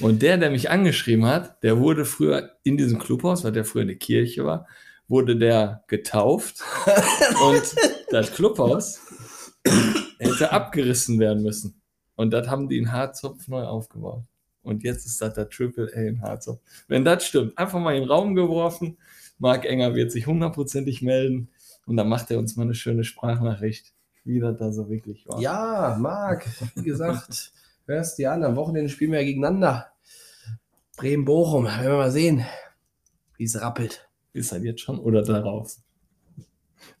Und der, der mich angeschrieben hat, der wurde früher in diesem Clubhaus, weil der früher eine Kirche war, wurde der getauft und das Clubhaus hätte abgerissen werden müssen. Und das haben die in Harzopf neu aufgebaut. Und jetzt ist das der Triple A in Harzopf. Wenn das stimmt, einfach mal in den Raum geworfen. Marc Enger wird sich hundertprozentig melden und dann macht er uns mal eine schöne Sprachnachricht, wie das da so wirklich war. Ja, Marc, wie gesagt, hörst dir an, am Wochenende spielen wir ja gegeneinander. Bremen-Bochum, werden wir mal sehen, wie es rappelt. Ist das jetzt schon oder darauf?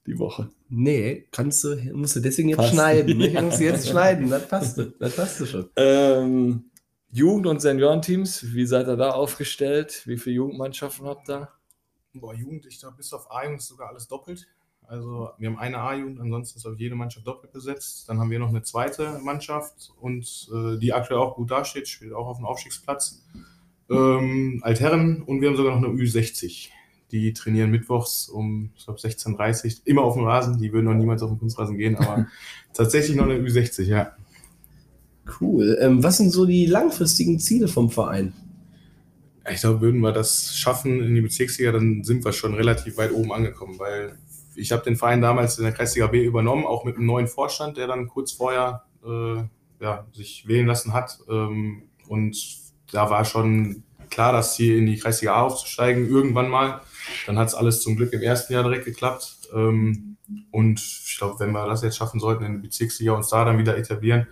Die Woche. Nee, kannst du, musst du deswegen jetzt Passt. schneiden. Ne? Ja. Musst du jetzt schneiden, das passt, das passt schon. Ähm, Jugend- und Seniorenteams, wie seid ihr da aufgestellt? Wie viele Jugendmannschaften habt ihr? Boah, Jugend, ich glaube, bis auf A-Jugend ist sogar alles doppelt. Also wir haben eine A-Jugend, ansonsten ist auf jede Mannschaft doppelt besetzt. Dann haben wir noch eine zweite Mannschaft und äh, die aktuell auch gut dasteht, spielt auch auf dem Aufstiegsplatz. Ähm, Altherren und wir haben sogar noch eine Ü60. Die trainieren mittwochs um, ich glaube, 16.30 Uhr, immer auf dem Rasen. Die würden noch niemals auf den Kunstrasen gehen, aber tatsächlich noch eine Ü60, ja. Cool. Ähm, was sind so die langfristigen Ziele vom Verein? Ich glaube, würden wir das schaffen in die Bezirksliga, dann sind wir schon relativ weit oben angekommen, weil ich habe den Verein damals in der Kreisliga B übernommen, auch mit einem neuen Vorstand, der dann kurz vorher äh, ja, sich wählen lassen hat. Ähm, und da war schon klar, das Ziel in die Kreisliga A aufzusteigen, irgendwann mal. Dann hat es alles zum Glück im ersten Jahr direkt geklappt. Ähm, und ich glaube, wenn wir das jetzt schaffen sollten, in die Bezirksliga uns da dann wieder etablieren,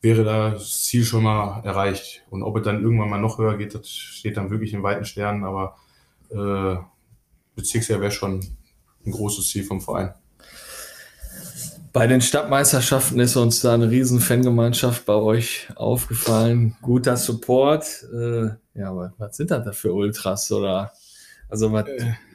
wäre das Ziel schon mal erreicht. Und ob es dann irgendwann mal noch höher geht, das steht dann wirklich in weiten Sternen. Aber äh, Bezirksliga wäre schon ein großes Ziel vom Verein. Bei den Stadtmeisterschaften ist uns da eine riesen Fangemeinschaft bei euch aufgefallen. Guter Support. Äh, ja, aber was sind das da für Ultras? Oder also was,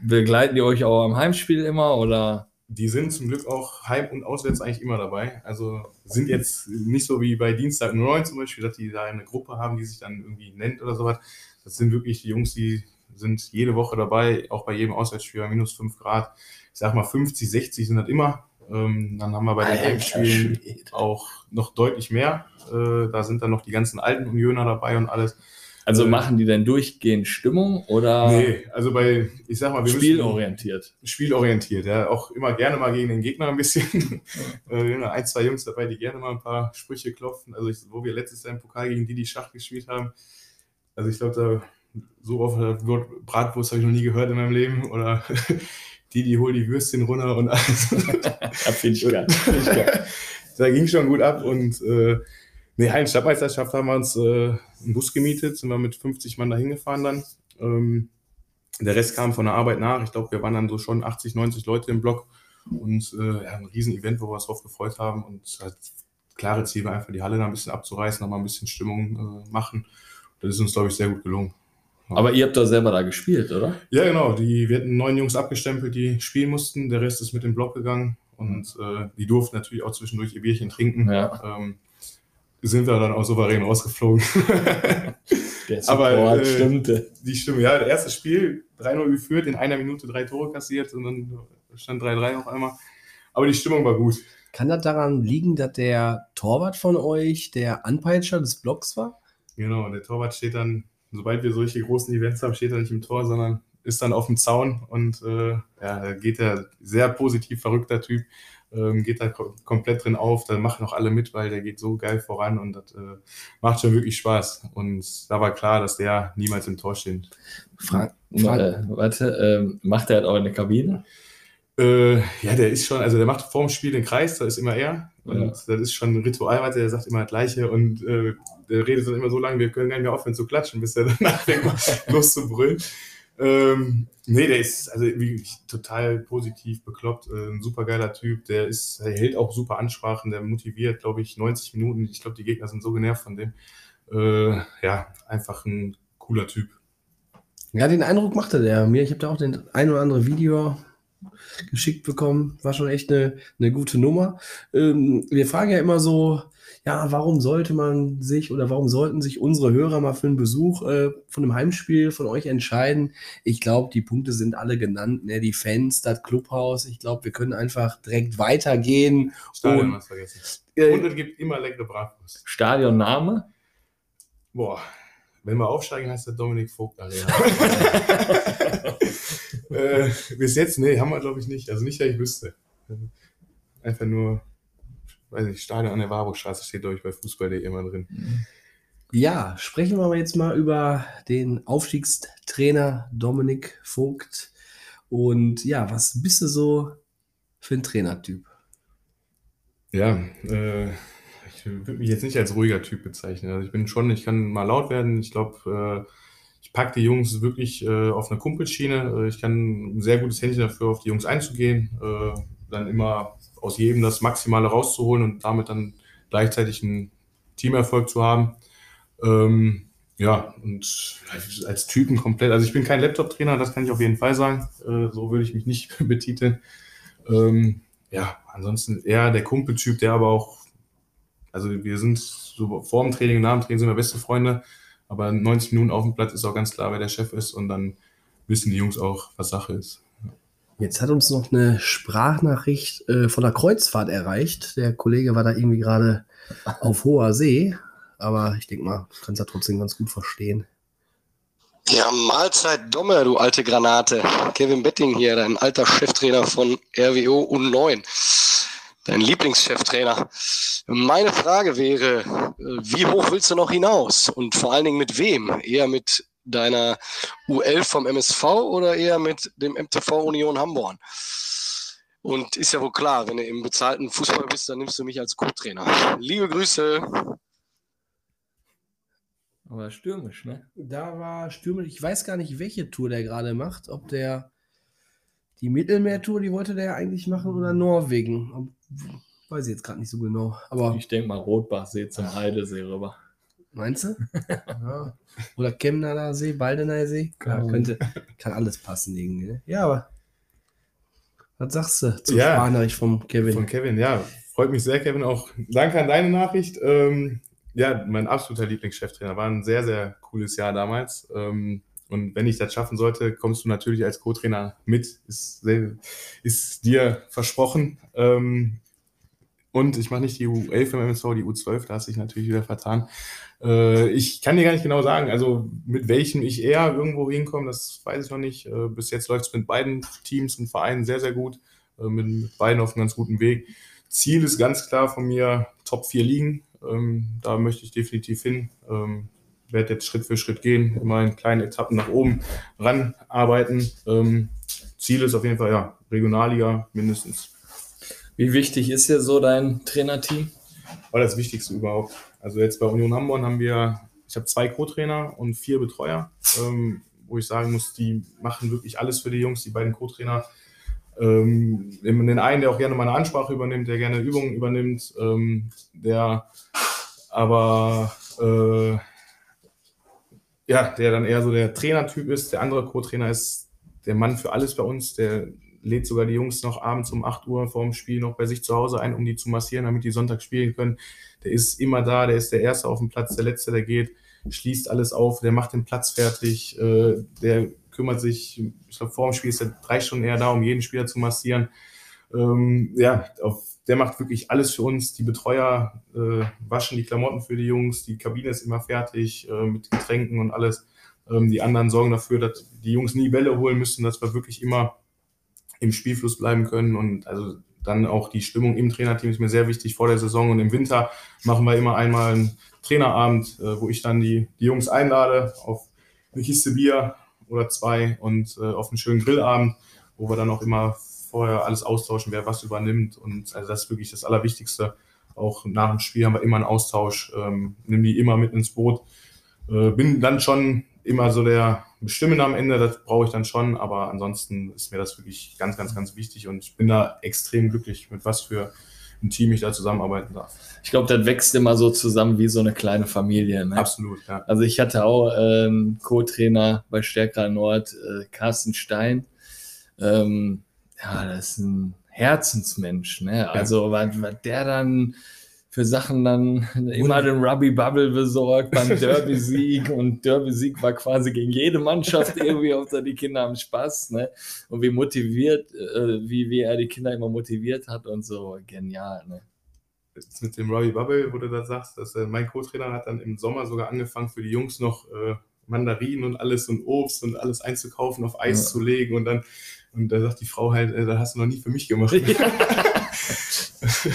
begleiten die euch auch am Heimspiel immer oder? Die sind zum Glück auch heim- und auswärts eigentlich immer dabei. Also sind jetzt nicht so wie bei Dienstag 9 zum Beispiel, dass die da eine Gruppe haben, die sich dann irgendwie nennt oder sowas. Das sind wirklich die Jungs, die sind jede Woche dabei, auch bei jedem Auswärtsspiel bei minus 5 Grad. Ich sag mal 50, 60 sind das immer. Ähm, dann haben wir bei den Heimspielen auch noch deutlich mehr. Äh, da sind dann noch die ganzen alten Unioner dabei und alles. Also machen die denn durchgehend Stimmung oder Nee, also bei, ich sag mal, wir müssen- spielorientiert? spielorientiert, ja. Auch immer gerne mal gegen den Gegner ein bisschen. äh, ja, ein, zwei Jungs dabei, die gerne mal ein paar Sprüche klopfen. Also, ich, wo wir letztes Jahr im Pokal gegen die, die Schach gespielt haben. Also, ich glaube, da so oft Bratwurst habe ich noch nie gehört in meinem Leben. Oder die, die hol die Würstchen runter und alles. Finde ich geil. Find da ging schon gut ab und äh, nee, Hallen Stadtmeisterschaft haben wir uns äh, einen Bus gemietet, sind wir mit 50 Mann da hingefahren dann. Ähm, der Rest kam von der Arbeit nach. Ich glaube, wir waren dann so schon 80, 90 Leute im Block und äh, ja, ein riesen Event, wo wir uns drauf gefreut haben und halt klare Ziel war einfach die Halle da ein bisschen abzureißen, nochmal ein bisschen Stimmung äh, machen. Das ist uns, glaube ich, sehr gut gelungen. Aber ihr habt doch selber da gespielt, oder? Ja, genau. Die, wir hatten neun Jungs abgestempelt, die spielen mussten. Der Rest ist mit dem Block gegangen. Und äh, die durften natürlich auch zwischendurch ihr Bierchen trinken. Ja. Ähm, sind wir dann auch souverän rausgeflogen. Der Aber, Support äh, stimmte. die Stimme, ja, das erste Spiel 3-0 geführt, in einer Minute drei Tore kassiert und dann stand 3-3 auf einmal. Aber die Stimmung war gut. Kann das daran liegen, dass der Torwart von euch der Anpeitscher des Blocks war? Genau, der Torwart steht dann, sobald wir solche großen Events haben, steht er nicht im Tor, sondern ist dann auf dem Zaun und äh, ja, da geht er sehr positiv verrückter Typ, ähm, geht da ko komplett drin auf, da machen auch alle mit, weil der geht so geil voran und das äh, macht schon wirklich Spaß. Und da war klar, dass der niemals im Tor steht. Frank, Äh, warte, ähm, macht er das auch in der Kabine? Äh, ja, der ist schon, also der macht vorm Spiel den Kreis, da ist immer er. Und Ja. das ist schon ein Ritual, weil der sagt immer das Gleiche und äh, der redet dann immer so lange, wir können gar nicht mehr aufhören zu klatschen, bis er dann anfängt, mal los zu brüllen. Ähm, nee, der ist also wirklich total positiv bekloppt, äh, ein super geiler Typ, der ist, der hält auch super Ansprachen, der motiviert, glaube ich, 90 Minuten. Ich glaube, die Gegner sind so genervt von dem. Äh, ja, einfach ein cooler Typ. Ja, den Eindruck machte der mir. Ich habe da auch den ein oder andere Video geschickt bekommen. War schon echt eine, eine gute Nummer. Ähm, wir fragen ja immer so, ja, warum sollte man sich oder warum sollten sich unsere Hörer mal für einen Besuch äh, von einem Heimspiel von euch entscheiden? Ich glaube, die Punkte sind alle genannt. Ne? Die Fans, das Clubhaus. Ich glaube, wir können einfach direkt weitergehen. Stadion Und, hast vergessen. äh, Und es gibt immer leckere Bratwurst. Stadionname? Boah, wenn wir aufsteigen, heißt der Dominik Vogt Arena. äh, bis jetzt, nee, haben wir glaube ich nicht. Also nicht, dass ich wüsste. Einfach nur, weiß nicht, Stadion an der Warburgstraße steht, glaube ich, bei Fußball.de immer drin. Ja, sprechen wir jetzt mal über den Aufstiegstrainer Dominik Vogt. Und ja, was bist du so für ein Trainertyp? Ja, äh, ich würde mich jetzt nicht als ruhiger Typ bezeichnen. Also ich bin schon, ich kann mal laut werden. Ich glaube, äh, ich packe die Jungs wirklich äh, auf eine Kumpelschiene. Äh, ich kann ein sehr gutes Händchen dafür, auf die Jungs einzugehen. Äh, dann immer aus jedem das Maximale rauszuholen und damit dann gleichzeitig einen Teamerfolg zu haben. Ähm, ja, und als Typen komplett, also ich bin kein Laptop-Trainer, das kann ich auf jeden Fall sagen. Äh, so würde ich mich nicht betiteln. Ähm, ja, ansonsten eher der Kumpeltyp, der aber auch, also wir sind so vor dem Training und nach dem Training sind wir beste Freunde, aber 90 Minuten auf dem Platz ist auch ganz klar, wer der Chef ist und dann wissen die Jungs auch, was Sache ist. Jetzt hat uns noch eine Sprachnachricht äh, von der Kreuzfahrt erreicht. Der Kollege war da irgendwie gerade auf hoher See, aber ich denke mal, du kannst ja trotzdem ganz gut verstehen. Ja, Mahlzeit Domme, du alte Granate. Kevin Betting hier, dein alter Cheftrainer von RWO U9. Dein Lieblingscheftrainer. Meine Frage wäre, äh, wie hoch willst du noch hinaus? Und vor allen Dingen mit wem? Eher mit deiner U11 vom MSV oder eher mit dem MTV Union Hamborn? Und ist ja wohl klar, wenn du im bezahlten Fußball bist, dann nimmst du mich als Co-Trainer. Liebe Grüße. Aber stürmisch, ne? Da war stürmisch. Ich weiß gar nicht, welche Tour der gerade macht. Ob der die Mittelmeertour, die wollte der ja eigentlich machen, oder Norwegen. Ob, weiß ich jetzt gerade nicht so genau. Aber Ich denke mal Rotbachsee zum Heidesee rüber. meinst du? ja. Oder Chemnader See, Baldener See. Ja, Kann- könnte, kann alles passen irgendwie. Ne? Ja, aber was sagst du zum Ja. Sprachnachricht vom Kevin? Von Kevin, ja. Freut mich sehr, Kevin. Auch danke an deine Nachricht. Ähm, ja, mein absoluter Lieblingscheftrainer. War ein sehr, sehr cooles Jahr damals. Ähm, und wenn ich das schaffen sollte, kommst du natürlich als Co-Trainer mit. Ist, ist dir versprochen. Ähm, und ich mache nicht die U11 im MSV, die U12, da hast du dich natürlich wieder vertan. Äh, ich kann dir gar nicht genau sagen, also mit welchem ich eher irgendwo hinkomme, das weiß ich noch nicht. Äh, bis jetzt läuft es mit beiden Teams und Vereinen sehr, sehr gut. Äh, mit, mit beiden auf einem ganz guten Weg. Ziel ist ganz klar von mir Top 4 liegen. Ähm, da möchte ich definitiv hin. Ähm, werde jetzt Schritt für Schritt gehen, immer in kleinen Etappen nach oben ranarbeiten. Ähm, Ziel ist auf jeden Fall ja Regionalliga mindestens. Wie wichtig ist dir so dein Trainerteam? war das Wichtigste überhaupt. Also jetzt bei Union Hamburg haben wir, ich habe zwei Co-Trainer und vier Betreuer, ähm, wo ich sagen muss, die machen wirklich alles für die Jungs, die beiden Co-Trainer. Ähm, den einen, der auch gerne meine Ansprache übernimmt, der gerne Übungen übernimmt, ähm, der aber äh, ja, der dann eher so der Trainertyp ist. Der andere Co-Trainer ist der Mann für alles bei uns, der lädt sogar die Jungs noch abends um 8 Uhr vor dem Spiel noch bei sich zu Hause ein, um die zu massieren, damit die Sonntag spielen können. Der ist immer da, der ist der Erste auf dem Platz, der Letzte, der geht, schließt alles auf, der macht den Platz fertig, äh, der kümmert sich, ich glaube, vor dem Spiel ist er drei Stunden eher da, um jeden Spieler zu massieren. Ähm, ja, auf, der macht wirklich alles für uns. Die Betreuer äh, waschen die Klamotten für die Jungs, die Kabine ist immer fertig äh, mit Getränken und alles. Ähm, die anderen sorgen dafür, dass die Jungs nie Bälle holen müssen, dass wir wirklich immer im Spielfluss bleiben können und also dann auch die Stimmung im Trainerteam ist mir sehr wichtig vor der Saison und im Winter machen wir immer einmal einen Trainerabend, äh, wo ich dann die, die Jungs einlade auf eine Kiste Bier oder zwei und äh, auf einen schönen Grillabend, wo wir dann auch immer vorher alles austauschen, wer was übernimmt und also das ist wirklich das Allerwichtigste. Auch nach dem Spiel haben wir immer einen Austausch, ähm, nimm die immer mit ins Boot. Äh, bin dann schon immer so der Bestimmende am Ende, das brauche ich dann schon, aber ansonsten ist mir das wirklich ganz, ganz, ganz wichtig und ich bin da extrem glücklich, mit was für ein Team ich da zusammenarbeiten darf. Ich glaube, das wächst immer so zusammen wie so eine kleine Familie. Ne? Absolut, ja. Also ich hatte auch ähm, Co-Trainer bei Stärker Nord, äh, Carsten Stein. Ähm, ja, das ist ein Herzensmensch. Ne? Also was, was der dann für Sachen dann immer den Ruby Bubble besorgt beim Derby-Sieg und Derby-Sieg war quasi gegen jede Mannschaft irgendwie, Hauptsache die Kinder haben Spaß, ne? Und wie motiviert, äh, wie, wie er die Kinder immer motiviert hat und so, genial, ne? Jetzt mit dem Robbie Bubble, wo du das sagst, dass, äh, mein Co-Trainer hat dann im Sommer sogar angefangen, für die Jungs noch äh, Mandarinen und alles und Obst und alles einzukaufen, auf Eis Ja. zu legen und dann, und da sagt die Frau halt, äh, das hast du noch nie für mich gemacht. Ja,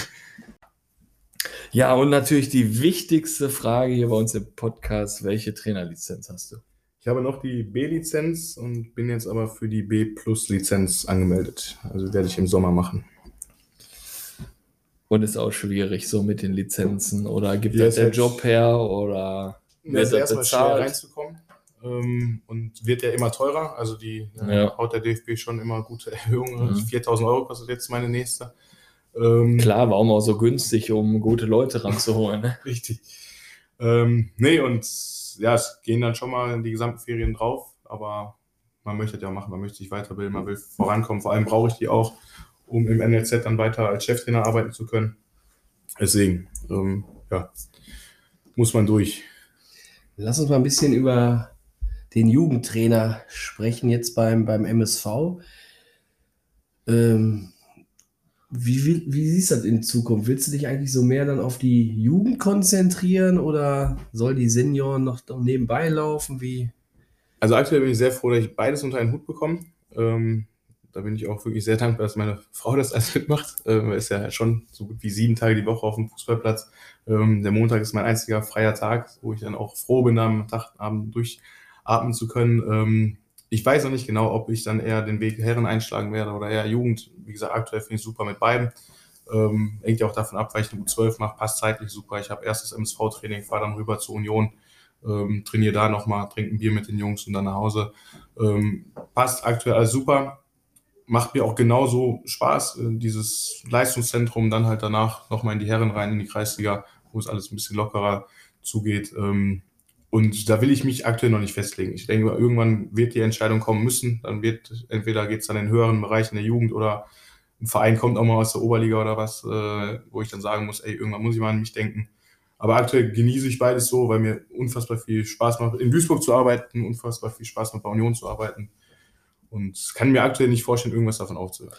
und natürlich die wichtigste Frage hier bei uns im Podcast, welche Trainerlizenz hast du? Ich habe noch die B-Lizenz und bin jetzt aber für die B-Plus-Lizenz angemeldet. Also werde ich im Sommer machen. Und ist auch schwierig so mit den Lizenzen oder gibt Ja, das der halt- Job her oder ist das erstmal schwer bezahlt? reinzukommen ähm, und wird ja immer teurer. Also die äh, Ja. haut der DFB schon immer gute Erhöhungen. Mhm. 4000 Euro kostet jetzt meine nächste. Ähm, Klar, warum auch so günstig, um gute Leute ranzuholen. Ne? Richtig. Ähm, nee, und ja, es gehen dann schon mal die gesamten Ferien drauf, aber man möchte das ja machen, man möchte sich weiterbilden, man will vorankommen. Vor allem brauche ich die auch, um im NLZ dann weiter als Cheftrainer arbeiten zu können. Deswegen, ähm, ja, muss man durch. Lass uns mal ein bisschen über den Jugendtrainer sprechen, jetzt beim, beim MSV. Ähm, wie, wie, wie siehst du das in Zukunft? Willst du dich eigentlich so mehr dann auf die Jugend konzentrieren oder soll die Senioren noch nebenbei laufen? Wie? Also aktuell bin ich sehr froh, dass ich beides unter einen Hut bekomme. Ähm, da bin ich auch wirklich sehr dankbar, dass meine Frau das alles mitmacht. Ähm, ist ja schon so gut wie sieben Tage die Woche auf dem Fußballplatz. Ähm, der Montag ist mein einziger freier Tag, wo ich dann auch froh bin, am Tagabend durchatmen zu können. Ähm, ich weiß noch nicht genau, ob ich dann eher den Weg Herren einschlagen werde oder eher Jugend. Wie gesagt, aktuell finde ich super mit beiden. Ähm, hängt ja auch davon ab, weil ich eine U12 mache, passt zeitlich super. Ich habe erstes MSV-Training, fahre dann rüber zur Union, ähm, trainiere da nochmal, trinke ein Bier mit den Jungs und dann nach Hause. Ähm, passt aktuell alles super. Macht mir auch genauso Spaß, äh, dieses Leistungszentrum, dann halt danach nochmal in die Herren rein, in die Kreisliga, wo es alles ein bisschen lockerer zugeht. Ähm, und da will ich mich aktuell noch nicht festlegen. Ich denke, irgendwann wird die Entscheidung kommen müssen. Dann wird, entweder geht es dann in höheren Bereichen der Jugend oder ein Verein kommt auch mal aus der Oberliga oder was, äh, wo ich dann sagen muss, ey, irgendwann muss ich mal an mich denken. Aber aktuell genieße ich beides so, weil mir unfassbar viel Spaß macht, in Duisburg zu arbeiten, unfassbar viel Spaß macht, bei Union zu arbeiten. Und kann mir aktuell nicht vorstellen, irgendwas davon aufzuhören.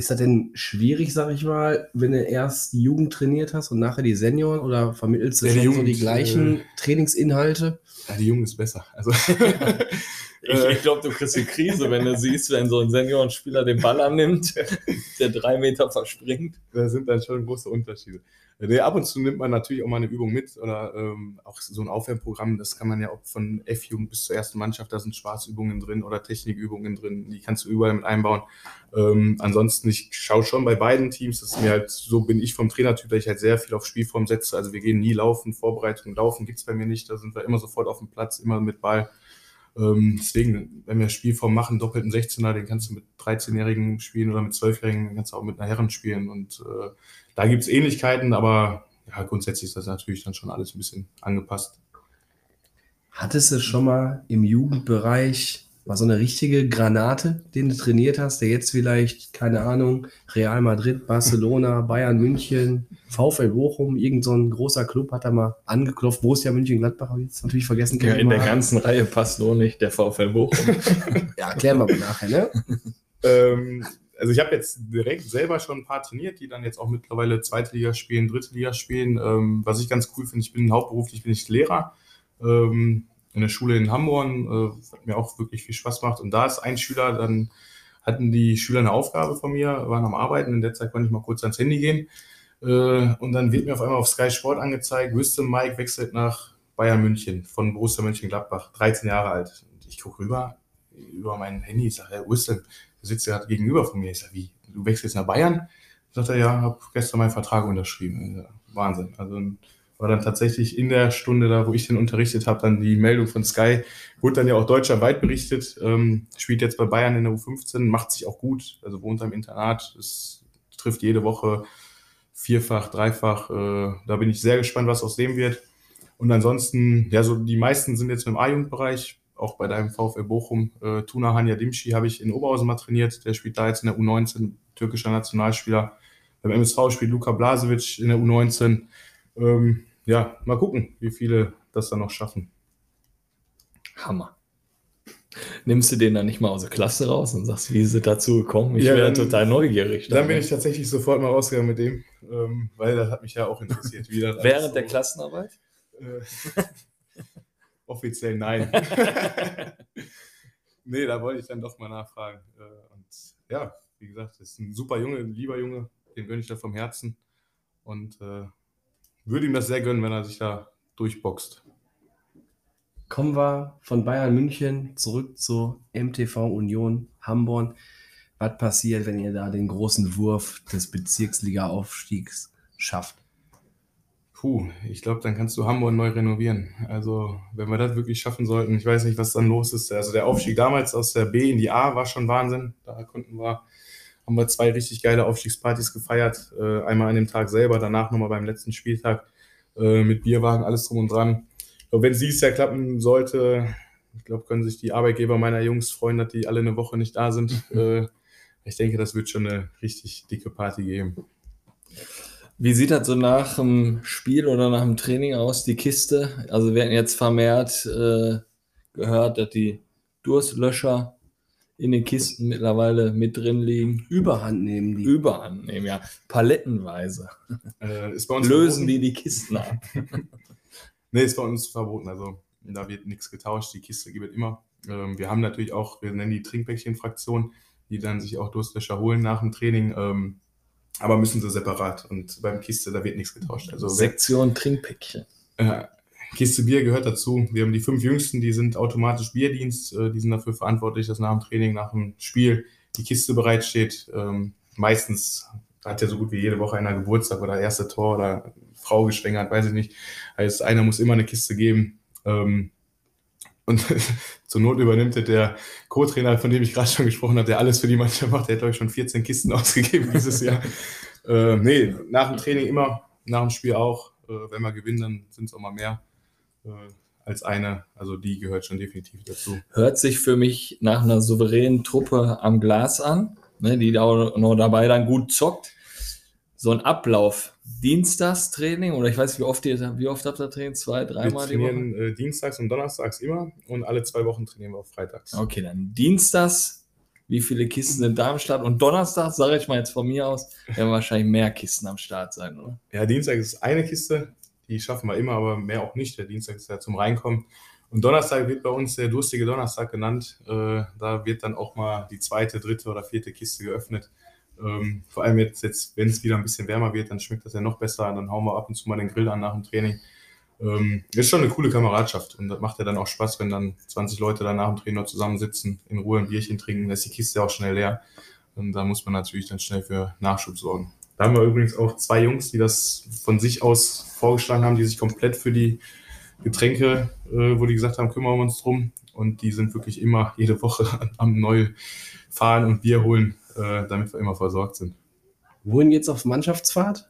Ist das denn schwierig, sag ich mal, wenn du erst die Jugend trainiert hast und nachher die Senioren oder vermittelst du Ja, die schon so Jugend, die gleichen äh, Trainingsinhalte? Ja, die Jugend ist besser. Also, Ich, ich glaube, du kriegst die Krise, wenn du siehst, wenn so ein Seniorenspieler den Ball annimmt, der drei Meter verspringt. da sind dann schon große Unterschiede. Nee, ab und zu nimmt man natürlich auch mal eine Übung mit oder ähm, auch so ein Aufwärmprogramm, das kann man ja auch von F-Jugend bis zur ersten Mannschaft, da sind Spaßübungen drin oder Technikübungen drin, die kannst du überall mit einbauen. Ähm, ansonsten, ich schaue schon bei beiden Teams, das ist mir halt, so bin ich vom Trainertyp, dass ich halt sehr viel auf Spielform setze. Also wir gehen nie laufen, Vorbereitung, laufen gibt's bei mir nicht, da sind wir immer sofort auf dem Platz, immer mit Ball. Ähm, deswegen, wenn wir Spielform machen, doppelten 16er, den kannst du mit 13-Jährigen spielen oder mit 12-Jährigen, den kannst du auch mit einer Herren spielen. Und äh, da gibt's Ähnlichkeiten, aber ja, grundsätzlich ist das natürlich dann schon alles ein bisschen angepasst. Hattest du schon mal im Jugendbereich mal so eine richtige Granate, den du trainiert hast, der jetzt vielleicht, keine Ahnung, Real Madrid, Barcelona, Bayern München, VfL Bochum, irgend so ein großer Club hat da mal angeklopft, Borussia München-Gladbach, habe ich jetzt natürlich vergessen. Ja, in der Mal. ganzen Reihe passt nur nicht der VfL Bochum. Ja, klären wir mal nachher, ne? Ähm, also ich habe jetzt direkt selber schon ein paar trainiert, die dann jetzt auch mittlerweile zweite Liga spielen, dritte Liga spielen. Ähm, was ich ganz cool finde, ich bin hauptberuflich bin ich Lehrer ähm, in der Schule in Hamburg, äh, hat mir auch wirklich viel Spaß gemacht. Und da ist ein Schüler, dann hatten die Schüler eine Aufgabe von mir, waren am Arbeiten, in der Zeit konnte ich mal kurz ans Handy gehen. Äh, und dann wird mir auf einmal auf Sky Sport angezeigt, Wisdom Mike wechselt nach Bayern München von Borussia Mönchengladbach, 13 Jahre alt. Und ich gucke rüber, über mein Handy, ich sage, ja, Wisdom, der sitzt ja gegenüber von mir. Ich sage, wie, du wechselst nach Bayern? Sagt er, ja, habe gestern meinen Vertrag unterschrieben. Sag, Wahnsinn. Also war dann tatsächlich in der Stunde da, wo ich den unterrichtet habe, dann die Meldung von Sky, wurde dann ja auch deutschlandweit berichtet, ähm, spielt jetzt bei Bayern in der U15, macht sich auch gut, also wohnt am Internat, es trifft jede Woche vierfach, dreifach. Äh, da bin ich sehr gespannt, was aus dem wird. Und ansonsten, ja, so die meisten sind jetzt im A-Jugendbereich, auch bei deinem VfL Bochum. Äh, Tuna Hanya Dimci habe ich in Oberhausen mal trainiert, der spielt da jetzt in der U19, türkischer Nationalspieler. Beim MSV spielt Luka Blasevic in der U19. Ähm, ja, mal gucken, wie viele das dann noch schaffen. Hammer. Nimmst du den dann nicht mal aus der Klasse raus und sagst, wie ist es dazu gekommen? Ich Ja, wäre dann- total neugierig. Dann bin ich tatsächlich sofort mal rausgegangen mit dem, ähm, weil das hat mich ja auch interessiert. Wie das alles Während der so- Klassenarbeit? Äh, offiziell nein. nee, da wollte ich dann doch mal nachfragen. Äh, Und ja, wie gesagt, das ist ein super Junge, ein lieber Junge, den gönne ich da vom Herzen. Und äh, würde ihm das sehr gönnen, wenn er sich da durchboxt. Kommen wir von Bayern München zurück zu MTV Union Hamburg. Was passiert, wenn ihr da den großen Wurf des Bezirksliga-Aufstiegs schafft? Puh, ich glaube, dann kannst du Hamburg neu renovieren. Also, wenn wir das wirklich schaffen sollten, ich weiß nicht, was dann los ist. Also, der Aufstieg damals aus der B in die A war schon Wahnsinn. Da konnten wir, haben wir zwei richtig geile Aufstiegspartys gefeiert. Äh, einmal an dem Tag selber, danach nochmal beim letzten Spieltag äh, mit Bierwagen, alles drum und dran. Und wenn es Jahr klappen sollte, ich glaube, können sich die Arbeitgeber meiner Jungs freuen, dass die alle eine Woche nicht da sind. äh, ich denke, das wird schon eine richtig dicke Party geben. Wie sieht das so nach dem Spiel oder nach dem Training aus, die Kiste? Also wir hatten jetzt vermehrt äh, gehört, dass die Durstlöscher in den Kisten mittlerweile mit drin liegen. Überhand nehmen die. Überhand nehmen, ja. Palettenweise. Äh, ist bei uns Lösen verboten. die die Kisten ab. Nee, ist bei uns verboten. Also da wird nichts getauscht. Die Kiste gibt es immer. Ähm, wir haben natürlich auch, wir nennen die Trinkpäckchen-Fraktion, die dann sich auch Durstlöscher holen nach dem Training. Ähm, aber müssen sie separat. Und beim Kiste, da wird nichts getauscht. Also Sektion Trinkpäckchen. äh, Kiste Bier gehört dazu. Wir haben die fünf Jüngsten, die sind automatisch Bierdienst. Äh, die sind dafür verantwortlich, dass nach dem Training, nach dem Spiel die Kiste bereitsteht. Ähm, meistens hat ja so gut wie jede Woche einer Geburtstag oder erste Tor oder Frau geschwängert, weiß ich nicht. Heißt, einer muss immer eine Kiste geben. Ähm, und zur Not übernimmt der Co-Trainer, von dem ich gerade schon gesprochen habe, der alles für die Mannschaft macht. Der hat, ich, schon 14 Kisten ausgegeben dieses Jahr. äh, nee, nach dem Training immer, nach dem Spiel auch. Äh, wenn wir gewinnen, dann sind es auch mal mehr als eine. Also die gehört schon definitiv dazu. Hört sich für mich nach einer souveränen Truppe am Glas an, ne, die da auch noch dabei dann gut zockt. So ein Ablauf, Dienstagstraining oder ich weiß nicht, wie oft ihr, wie oft habt ihr Training? Zwei, Wir dreimal die Woche? trainieren äh, dienstags und donnerstags immer und alle zwei Wochen trainieren wir auch freitags. Okay, dann Dienstags, wie viele Kisten sind da am Start? Und Donnerstag, sage ich mal jetzt von mir aus, werden wahrscheinlich mehr Kisten am Start sein, oder? Ja, Dienstag ist eine Kiste, die schaffen wir immer, aber mehr auch nicht. Der Dienstag ist ja zum Reinkommen. Und Donnerstag wird bei uns der durstige Donnerstag genannt. Äh, da wird dann auch mal die zweite, dritte oder vierte Kiste geöffnet. Ähm, vor allem jetzt, jetzt wenn es wieder ein bisschen wärmer wird, dann schmeckt das ja noch besser. Dann hauen wir ab und zu mal den Grill an nach dem Training. Ähm, ist schon eine coole Kameradschaft und das macht ja dann auch Spaß, wenn dann 20 Leute dann nach dem noch zusammensitzen, in Ruhe ein Bierchen trinken, dann ist die Kiste auch schnell leer. Und da muss man natürlich dann schnell für Nachschub sorgen. Da haben wir übrigens auch zwei Jungs, die das von sich aus vorgeschlagen haben, die sich komplett für die Getränke, äh, wo die gesagt haben, kümmern wir uns drum. Und die sind wirklich immer jede Woche am neu fahren und Bier holen, äh, damit wir immer versorgt sind. Wohin geht's auf Mannschaftsfahrt?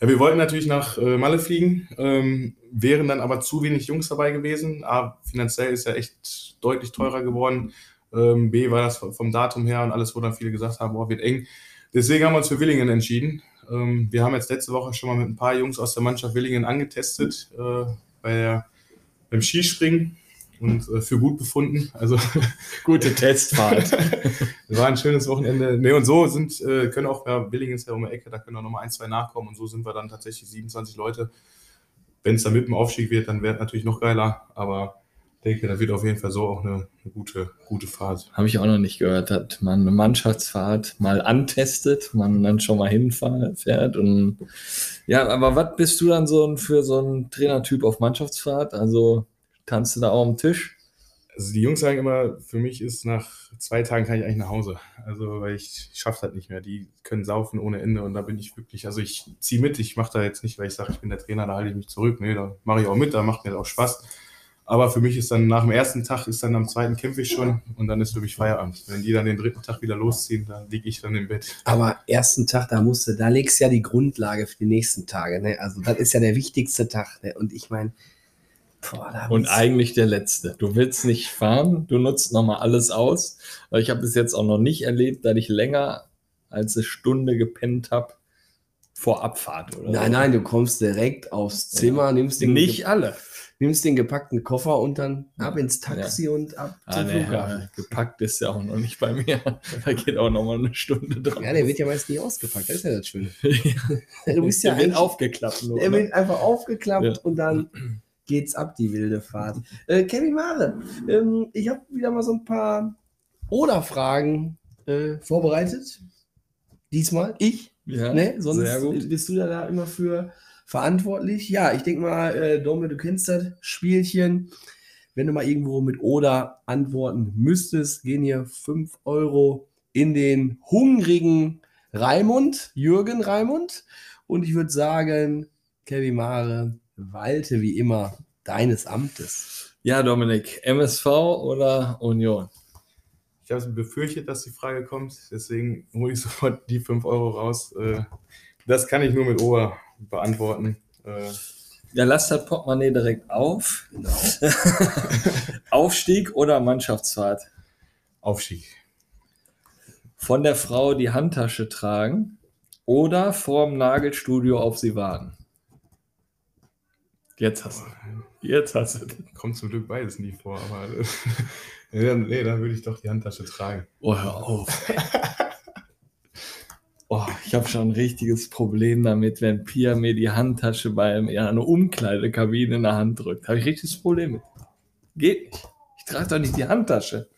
Ja, wir wollten natürlich nach äh, Malle fliegen, ähm, wären dann aber zu wenig Jungs dabei gewesen. A, finanziell ist ja echt deutlich teurer geworden. Ähm, B, war das vom Datum her und alles, wo dann viele gesagt haben, boah, wird eng. Deswegen haben wir uns für Willingen entschieden. Ähm, wir haben jetzt letzte Woche schon mal mit ein paar Jungs aus der Mannschaft Willingen angetestet äh, bei der, beim Skispringen und äh, für gut befunden. Also Gute Testfahrt. war ein schönes Wochenende. Ne, und so sind, äh, können auch, ja, Willingen ist ja um die Ecke, da können auch nochmal ein, zwei nachkommen. Und so sind wir dann tatsächlich 27 Leute. Wenn es dann mit dem Aufstieg wird, dann wäre es natürlich noch geiler. Aber denke, da wird auf jeden Fall so auch eine, eine gute, gute Fahrt. Habe ich auch noch nicht gehört, dass man eine Mannschaftsfahrt mal antestet, man dann schon mal hinfährt und ja, aber was bist du dann so ein, für so ein Trainertyp auf Mannschaftsfahrt? Also tanzt du da auch am Tisch? Also die Jungs sagen immer, für mich ist nach zwei Tagen kann ich eigentlich nach Hause. Also weil ich, ich schaffe das nicht mehr. Die können saufen ohne Ende und da bin ich wirklich, also ich ziehe mit, ich mache da jetzt nicht, weil ich sage, ich bin der Trainer, da halte ich mich zurück. Nee, da mache ich auch mit, da macht mir auch Spaß. Aber für mich ist dann nach dem ersten Tag, ist dann am zweiten kämpfe ich schon und dann ist für mich Feierabend. Wenn die dann den dritten Tag wieder losziehen, dann liege ich dann im Bett. Aber ersten Tag, da musst du, da legst du ja die Grundlage für die nächsten Tage. Ne? Also das ist ja der wichtigste Tag. Ne? Und ich meine, Und eigentlich der letzte. Du willst nicht fahren, du nutzt nochmal alles aus. Weil ich habe bis jetzt auch noch nicht erlebt, dass ich länger als eine Stunde gepennt habe vor Abfahrt. Oder Nein, so. nein, du kommst direkt aufs Zimmer, nimmst den, Nicht alle. Nimmst den gepackten Koffer und dann ab ins Taxi und ab Ah, zum nee, Flughafen. ja, gepackt ist ja auch noch nicht bei mir. Da geht auch noch mal eine Stunde dran. Ja, der wird ja meist nicht ausgepackt, das ist ja das Schöne. Du bist ja der wird aufgeklappt. Nur, Der ne? wird einfach aufgeklappt Ja. und dann geht's ab, die wilde Fahrt. Äh, Kevin Mare, ähm, ich habe wieder mal so ein paar Oder-Fragen äh, vorbereitet. Diesmal ich. ja, Ne? Sonst sehr gut. bist du da, da immer für verantwortlich. Ja, ich denke mal, äh, Dome, du kennst das Spielchen. Wenn du mal irgendwo mit Oder antworten müsstest, gehen hier 5 Euro in den hungrigen Raimund, Jürgen Raimund. Und ich würde sagen, Kevin Mare, walte wie immer deines Amtes. Ja, Dominik, MSV oder Union? Ich habe befürchtet, dass die Frage kommt, deswegen hole ich sofort die 5 Euro raus. Äh, Das kann ich nur mit Ohr beantworten. Äh, Ja, lass das Portemonnaie direkt auf. Aufstieg oder Mannschaftsfahrt? Aufstieg. Von der Frau die Handtasche tragen oder vorm Nagelstudio auf sie warten? Jetzt hast du. Jetzt hast du. Kommt zum Glück beides nie vor, aber nee, dann, nee, dann würde ich doch die Handtasche tragen. Oh, hör auf. Oh, ich habe schon ein richtiges Problem damit, wenn Pia mir die Handtasche bei in einer Umkleidekabine in der Hand drückt. Habe ich richtiges Problem mit. Geht nicht. Ich trage doch nicht die Handtasche.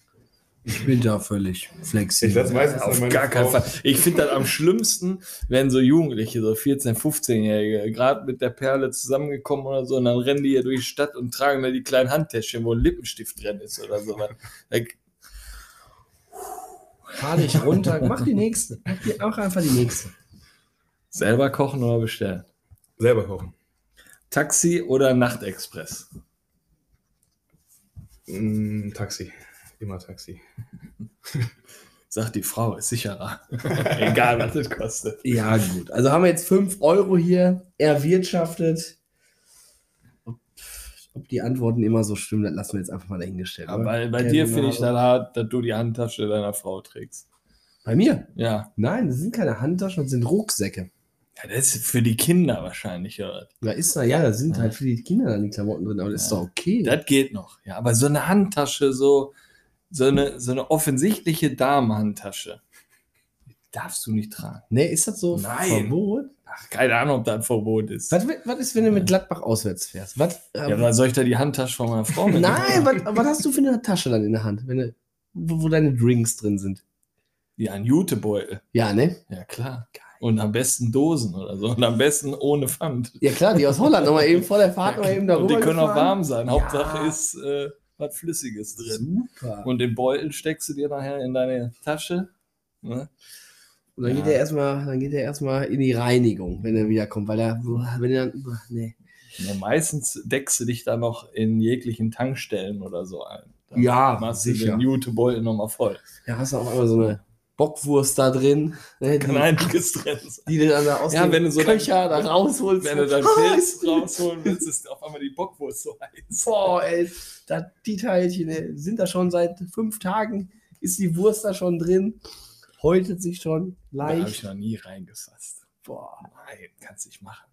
Ich bin da völlig Ich flexibel. lasse meistens Auf gar keinen Fall. Ich finde das am schlimmsten, wenn so Jugendliche, so 14-, 15-Jährige, gerade mit der Perle zusammengekommen oder so, und dann rennen die hier durch die Stadt und tragen da die kleinen Handtäschchen, wo ein Lippenstift drin ist oder sowas. Da- Fahr dich runter. Mach die nächste. Mach, die, einfach die nächste. Selber kochen oder bestellen. Selber kochen. Taxi oder Nachtexpress? Mm, Taxi. Immer Taxi. Sagt die Frau, ist sicherer. Egal, was das kostet. Ja, gut. Also haben wir jetzt 5 Euro hier erwirtschaftet. Ob, die Antworten immer so stimmen, das lassen wir jetzt einfach mal dahingestellt. Ja, bei bei dir finde ich dann hart, dass du die Handtasche deiner Frau trägst. Bei mir? Ja. Nein, das sind keine Handtaschen, das sind Rucksäcke. ja das ist für die Kinder wahrscheinlich, oder? Da ist ja, da sind halt für die Kinder dann die Klamotten drin, aber das ist doch okay. Das geht noch. Ja, aber so eine Handtasche, so, so, eine, so eine offensichtliche Damenhandtasche, darfst du nicht tragen. nee, ist das so Nein. Verbot? Ach, keine Ahnung, ob das ein Verbot ist. Was, was ist, wenn du mit Gladbach auswärts fährst? Was, Ja, ähm, was soll ich da die Handtasche von meiner Frau mitnehmen? nein, was, was hast du für eine Tasche dann in der Hand, wenn du, wo, wo deine Drinks drin sind? Ja, ein Jutebeutel. Ja, ne? Ja, klar. Und am besten Dosen oder so. Und am besten ohne Pfand. Ja klar, die aus Holland nochmal eben vor der Fahrt noch eben darüber Und die können auch gefahren. warm sein. Ja. Hauptsache ist äh, was Flüssiges drin. Super. Und den Beutel steckst du dir nachher in deine Tasche. Ne? Und dann geht Ja. er erstmal, dann geht er erstmal in die Reinigung, wenn er wiederkommt, weil er, wenn er dann, nee. Ja, meistens deckst du dich da noch in jeglichen Tankstellen oder so ein. Dann Ja, machst du sicher. den Jutebeutel nochmal voll. Ja, hast du auf einmal so eine Bockwurst da drin, ne, Kann die, einiges drin sein. die du dann da aus Ja, dem wenn du so Köcher da rausholst. Wenn du Ah, Pilz rausholen willst, ist auf einmal die Bockwurst so heiß. Boah, ey, da, die Teilchen ey, sind da schon seit fünf Tagen, ist die Wurst da schon drin, häutet sich schon Da habe ich leicht. noch nie reingefasst. Boah, Nein, kannst nicht machen.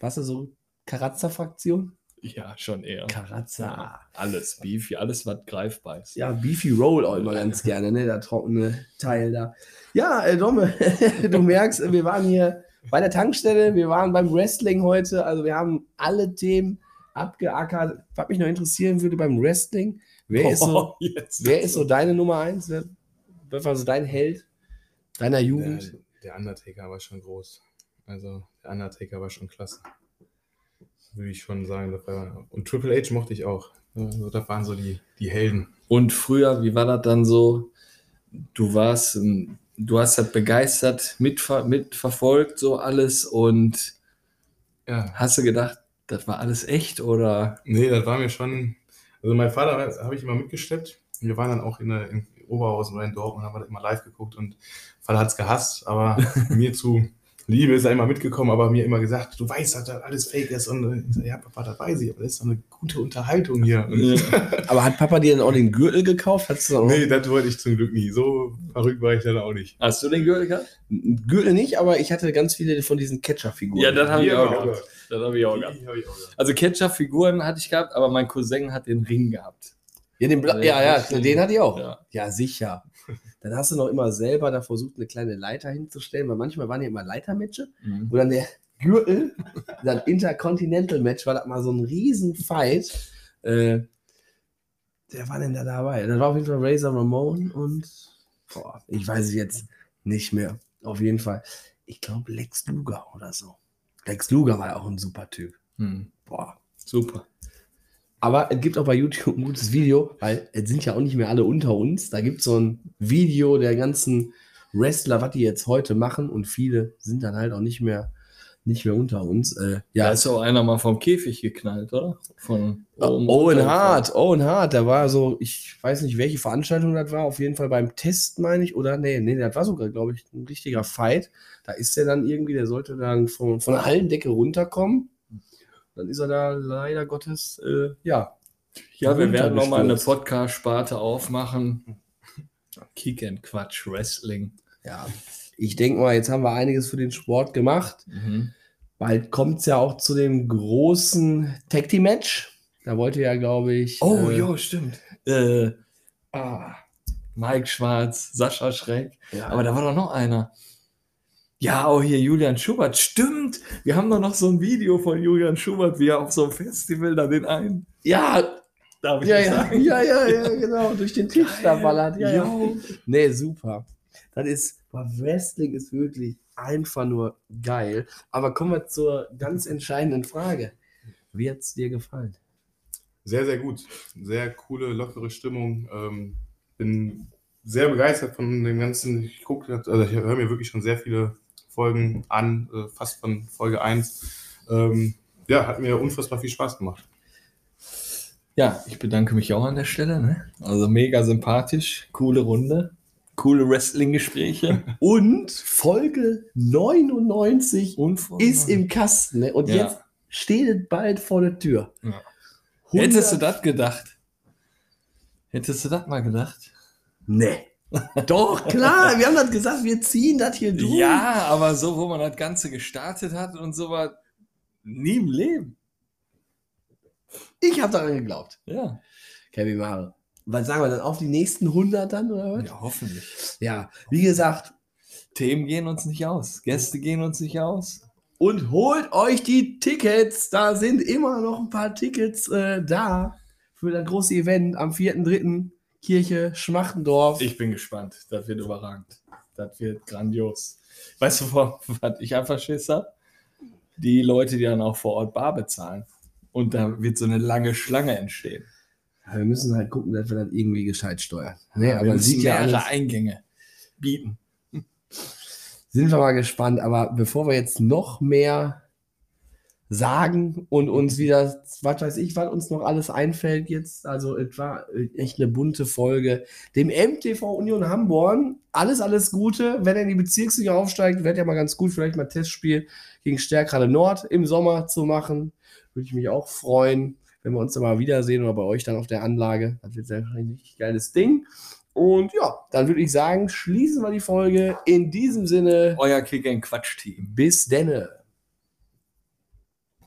was ist so Karazza-Fraktion? Ja, schon eher. Karazza. Alles, Beefy, alles, was greifbar ist. Ja, Beefy Roll auch immer ganz gerne, ne? Der trockene Teil da. Ja, äh, Domme, du merkst, wir waren hier bei der Tankstelle, wir waren beim Wrestling heute, also wir haben alle Themen abgeackert. Was mich noch interessieren würde beim Wrestling, wer, ist, so, Oh, jetzt. wer ist so deine Nummer eins? Wer, wer war so dein Held deiner Der, Jugend? der Undertaker war schon groß. Also der Undertaker war schon klasse. Würde ich schon sagen. Das war, und Triple H mochte ich auch. Also, das waren so die, die Helden. Und früher, wie war das dann so? Du warst, ähm, du hast das begeistert mitver mitverfolgt, so alles und Ja. hast du gedacht, das war alles echt oder? Nee, das war mir schon. Also mein Vater habe ich immer mitgeschleppt. Wir waren dann auch in, der, in Oberhausen oder in Dortmund, haben wir das immer live geguckt und Hat es gehasst, aber mir zu Liebe ist er immer mitgekommen, aber mir immer gesagt, du weißt, dass das alles fake ist. Und ich sag, ja, Papa, das weiß ich, aber das ist doch eine gute Unterhaltung hier. Aber hat Papa dir dann auch den Gürtel gekauft? Dann auch nee, das wollte ich zum Glück nie. So verrückt war ich dann auch nicht. Hast du den Gürtel gehabt? Gürtel nicht, aber ich hatte ganz viele von diesen Catcher-Figuren. Ja, das habe ich auch gehabt. Das habe ich auch gehabt. Also Ketchup-Figuren hatte ich gehabt, aber mein Cousin hat den Ring gehabt. Ja, den Bla Ja, ja, ja, den hatte ich auch. Ja. Ja. sicher. Dann hast du noch immer selber da versucht, eine kleine Leiter hinzustellen, weil manchmal waren ja immer Leitermatches, Mhm. wo dann der Gürtel, dann Intercontinental-Match, war das mal so ein Riesen-Fight. Äh, wer war denn da dabei? Das war auf jeden Fall Razor Ramon und boah, ich weiß es jetzt nicht mehr. Auf jeden Fall. Ich glaube Lex Luger oder so. Lex Luger war ja auch ein super Typ. Mhm. Boah. Super. Aber es gibt auch bei YouTube ein gutes Video, weil es sind ja auch nicht mehr alle unter uns. Da gibt es so ein Video der ganzen Wrestler, was die jetzt heute machen und viele sind dann halt auch nicht mehr, nicht mehr unter uns. Äh, Da ja, ist auch einer mal vom Käfig geknallt, oder? Von Owen runter. Hart, Owen Hart, der war so, ich weiß nicht, welche Veranstaltung das war, auf jeden Fall beim Test, meine ich, oder nee, nee, das war sogar, glaube ich, ein richtiger Fight. Da ist der dann irgendwie, der sollte dann von, von der Hallendecke runterkommen. Dann ist er da leider Gottes, äh, ja. Ja, wir werden nochmal eine. Podcast-Sparte aufmachen. Kick and Quatsch Wrestling. Ja, ich denke mal, jetzt haben wir einiges für den Sport gemacht. Mhm. Bald kommt es ja auch zu dem großen Tag Team Match. Da wollte ja, glaube ich. Oh, äh, jo, stimmt. Äh, ah, Mike Schwarz, Sascha Schreck. ja. Aber da war doch noch einer. Ja, auch hier Julian Schubert. Stimmt. Wir haben doch noch so ein Video von Julian Schubert, wie er auf so einem Festival da den einen. ja, darf ich Ja, ja, sagen. ja, ja, ja, genau, durch den Tisch da ballert. Ja, ja. Nee, super. Das ist, boah, Wrestling ist wirklich einfach nur geil. Aber kommen wir zur ganz entscheidenden Frage. Wie hat es dir gefallen? Sehr, sehr gut. Sehr coole, lockere Stimmung. Ähm, bin sehr begeistert von dem Ganzen. Ich gucke, also ich höre mir wirklich schon sehr viele Folgen an, äh, fast von Folge 1. Ähm, ja, hat mir unfassbar viel Spaß gemacht. Ja, ich bedanke mich auch an der Stelle. Ne? Also mega sympathisch, coole Runde, coole Wrestling-Gespräche. Und Folge 99 Und ist im Kasten. Ne? Und Ja. jetzt steht es bald vor der Tür. Ja. 100 Hättest du das gedacht? Hättest du das mal gedacht? Nee. Doch, klar, wir haben das gesagt, wir ziehen das hier durch. Ja, aber so, wo man das Ganze gestartet hat und so war nie im Leben. Ich habe daran geglaubt. Ja, Kevin Mare. Was sagen wir dann? Auf die nächsten 100 dann, oder was? ja hoffentlich. Ja, wie gesagt, Themen gehen uns nicht aus, Gäste gehen uns nicht aus. und holt euch die Tickets. Da sind immer noch ein paar Tickets äh, da für das große Event am 4.3. Kirche Schmachtendorf. Ich bin gespannt. Das wird überragend. Das wird grandios. Weißt du, was ich einfach Schiss hab? Die Leute, die dann auch vor Ort Bar bezahlen. Und da wird so eine lange Schlange entstehen. Ja, wir müssen halt gucken, dass wir das irgendwie gescheit steuern. Nee, Wir aber sieht ja alles. Eingänge bieten. Sind wir mal gespannt. Aber bevor wir jetzt noch mehr sagen und uns wieder, was weiß ich, was uns noch alles einfällt jetzt. Also es war echt eine bunte Folge. Dem MTV Union Hamborn, alles, alles Gute. Wenn er in die Bezirksliga aufsteigt, wäre ja mal ganz gut, vielleicht mal ein Testspiel gegen Stärkrade Nord im Sommer zu machen. Würde ich mich auch freuen, wenn wir uns dann mal wiedersehen oder bei euch dann auf der Anlage. Das wird sehr ein richtig geiles Ding. Und ja, dann würde ich sagen, schließen wir die Folge. In diesem Sinne, Euer Kick Quatsch-Team. bis denne.